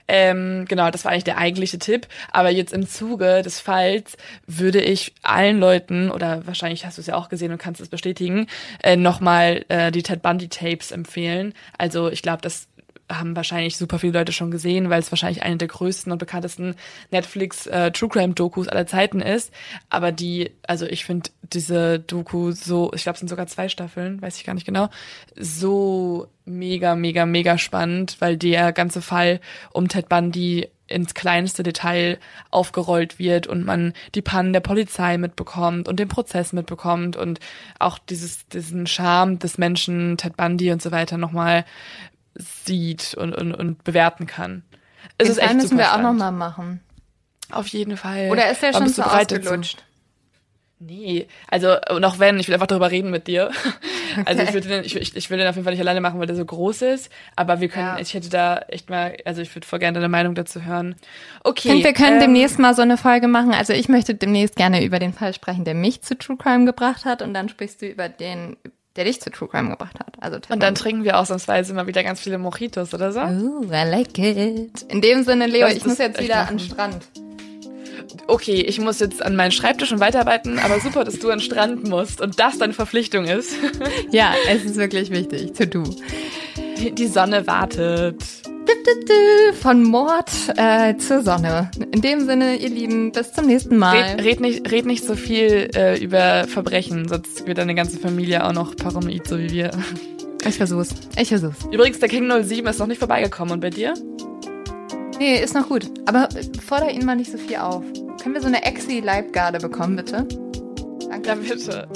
Ähm, genau, das war eigentlich der eigentliche Tipp. Aber jetzt im Zuge des Falls würde ich allen Leuten, oder wahrscheinlich hast du es ja auch gesehen und kannst es bestätigen, äh, nochmal äh, die Ted Bundy Tapes empfehlen. Also ich glaube, das haben wahrscheinlich super viele Leute schon gesehen, weil es wahrscheinlich eine der größten und bekanntesten Netflix äh, True Crime Dokus aller Zeiten ist. Aber die, also ich finde diese Doku so, ich glaube, es sind sogar zwei Staffeln, weiß ich gar nicht genau, so mega, mega, mega spannend, weil der ganze Fall um Ted Bundy ins kleinste Detail aufgerollt wird und man die Pannen der Polizei mitbekommt und den Prozess mitbekommt und auch dieses, diesen Charme des Menschen, Ted Bundy und so weiter nochmal sieht und, und, und bewerten kann. Es Den ist echt müssen wir auch nochmal machen. Auf jeden Fall. Oder ist der schon so dazu? ausgelutscht? Nee, also und auch wenn, ich will einfach darüber reden mit dir. *laughs* Also ich würde den, ich, ich, ich will den auf jeden Fall nicht alleine machen, weil der so groß ist. Aber wir können, Ja. ich hätte da echt mal, also ich würde voll gerne deine Meinung dazu hören. Okay. Und wir können ähm, demnächst mal so eine Folge machen. Also ich möchte demnächst gerne über den Fall sprechen, der mich zu True Crime gebracht hat. Und dann sprichst du über den, der dich zu True Crime gebracht hat. Also Und dann trinken wir ausnahmsweise mal wieder ganz viele Mojitos oder so. Ooh, I like it. In dem Sinne, Leo, ich muss jetzt wieder an den Strand. Okay, ich muss jetzt an meinen Schreibtisch und weiterarbeiten, aber super, dass du an den Strand musst und das deine Verpflichtung ist. *laughs* Ja, es ist wirklich wichtig. To do. Die, die Sonne wartet. Von Mord äh, zur Sonne. In dem Sinne, ihr Lieben, bis zum nächsten Mal. Red, red, nicht, red nicht so viel äh, über Verbrechen, sonst wird deine ganze Familie auch noch paranoid, so wie wir. Ich versuch's. Ich versuch's. Übrigens, der King 07 ist noch nicht vorbeigekommen. Und bei dir? Nee, ist noch gut. Aber äh, forder ihn mal nicht so viel auf. Können wir so eine Exi-Leibgarde bekommen, bitte? Danke. Ja, bitte.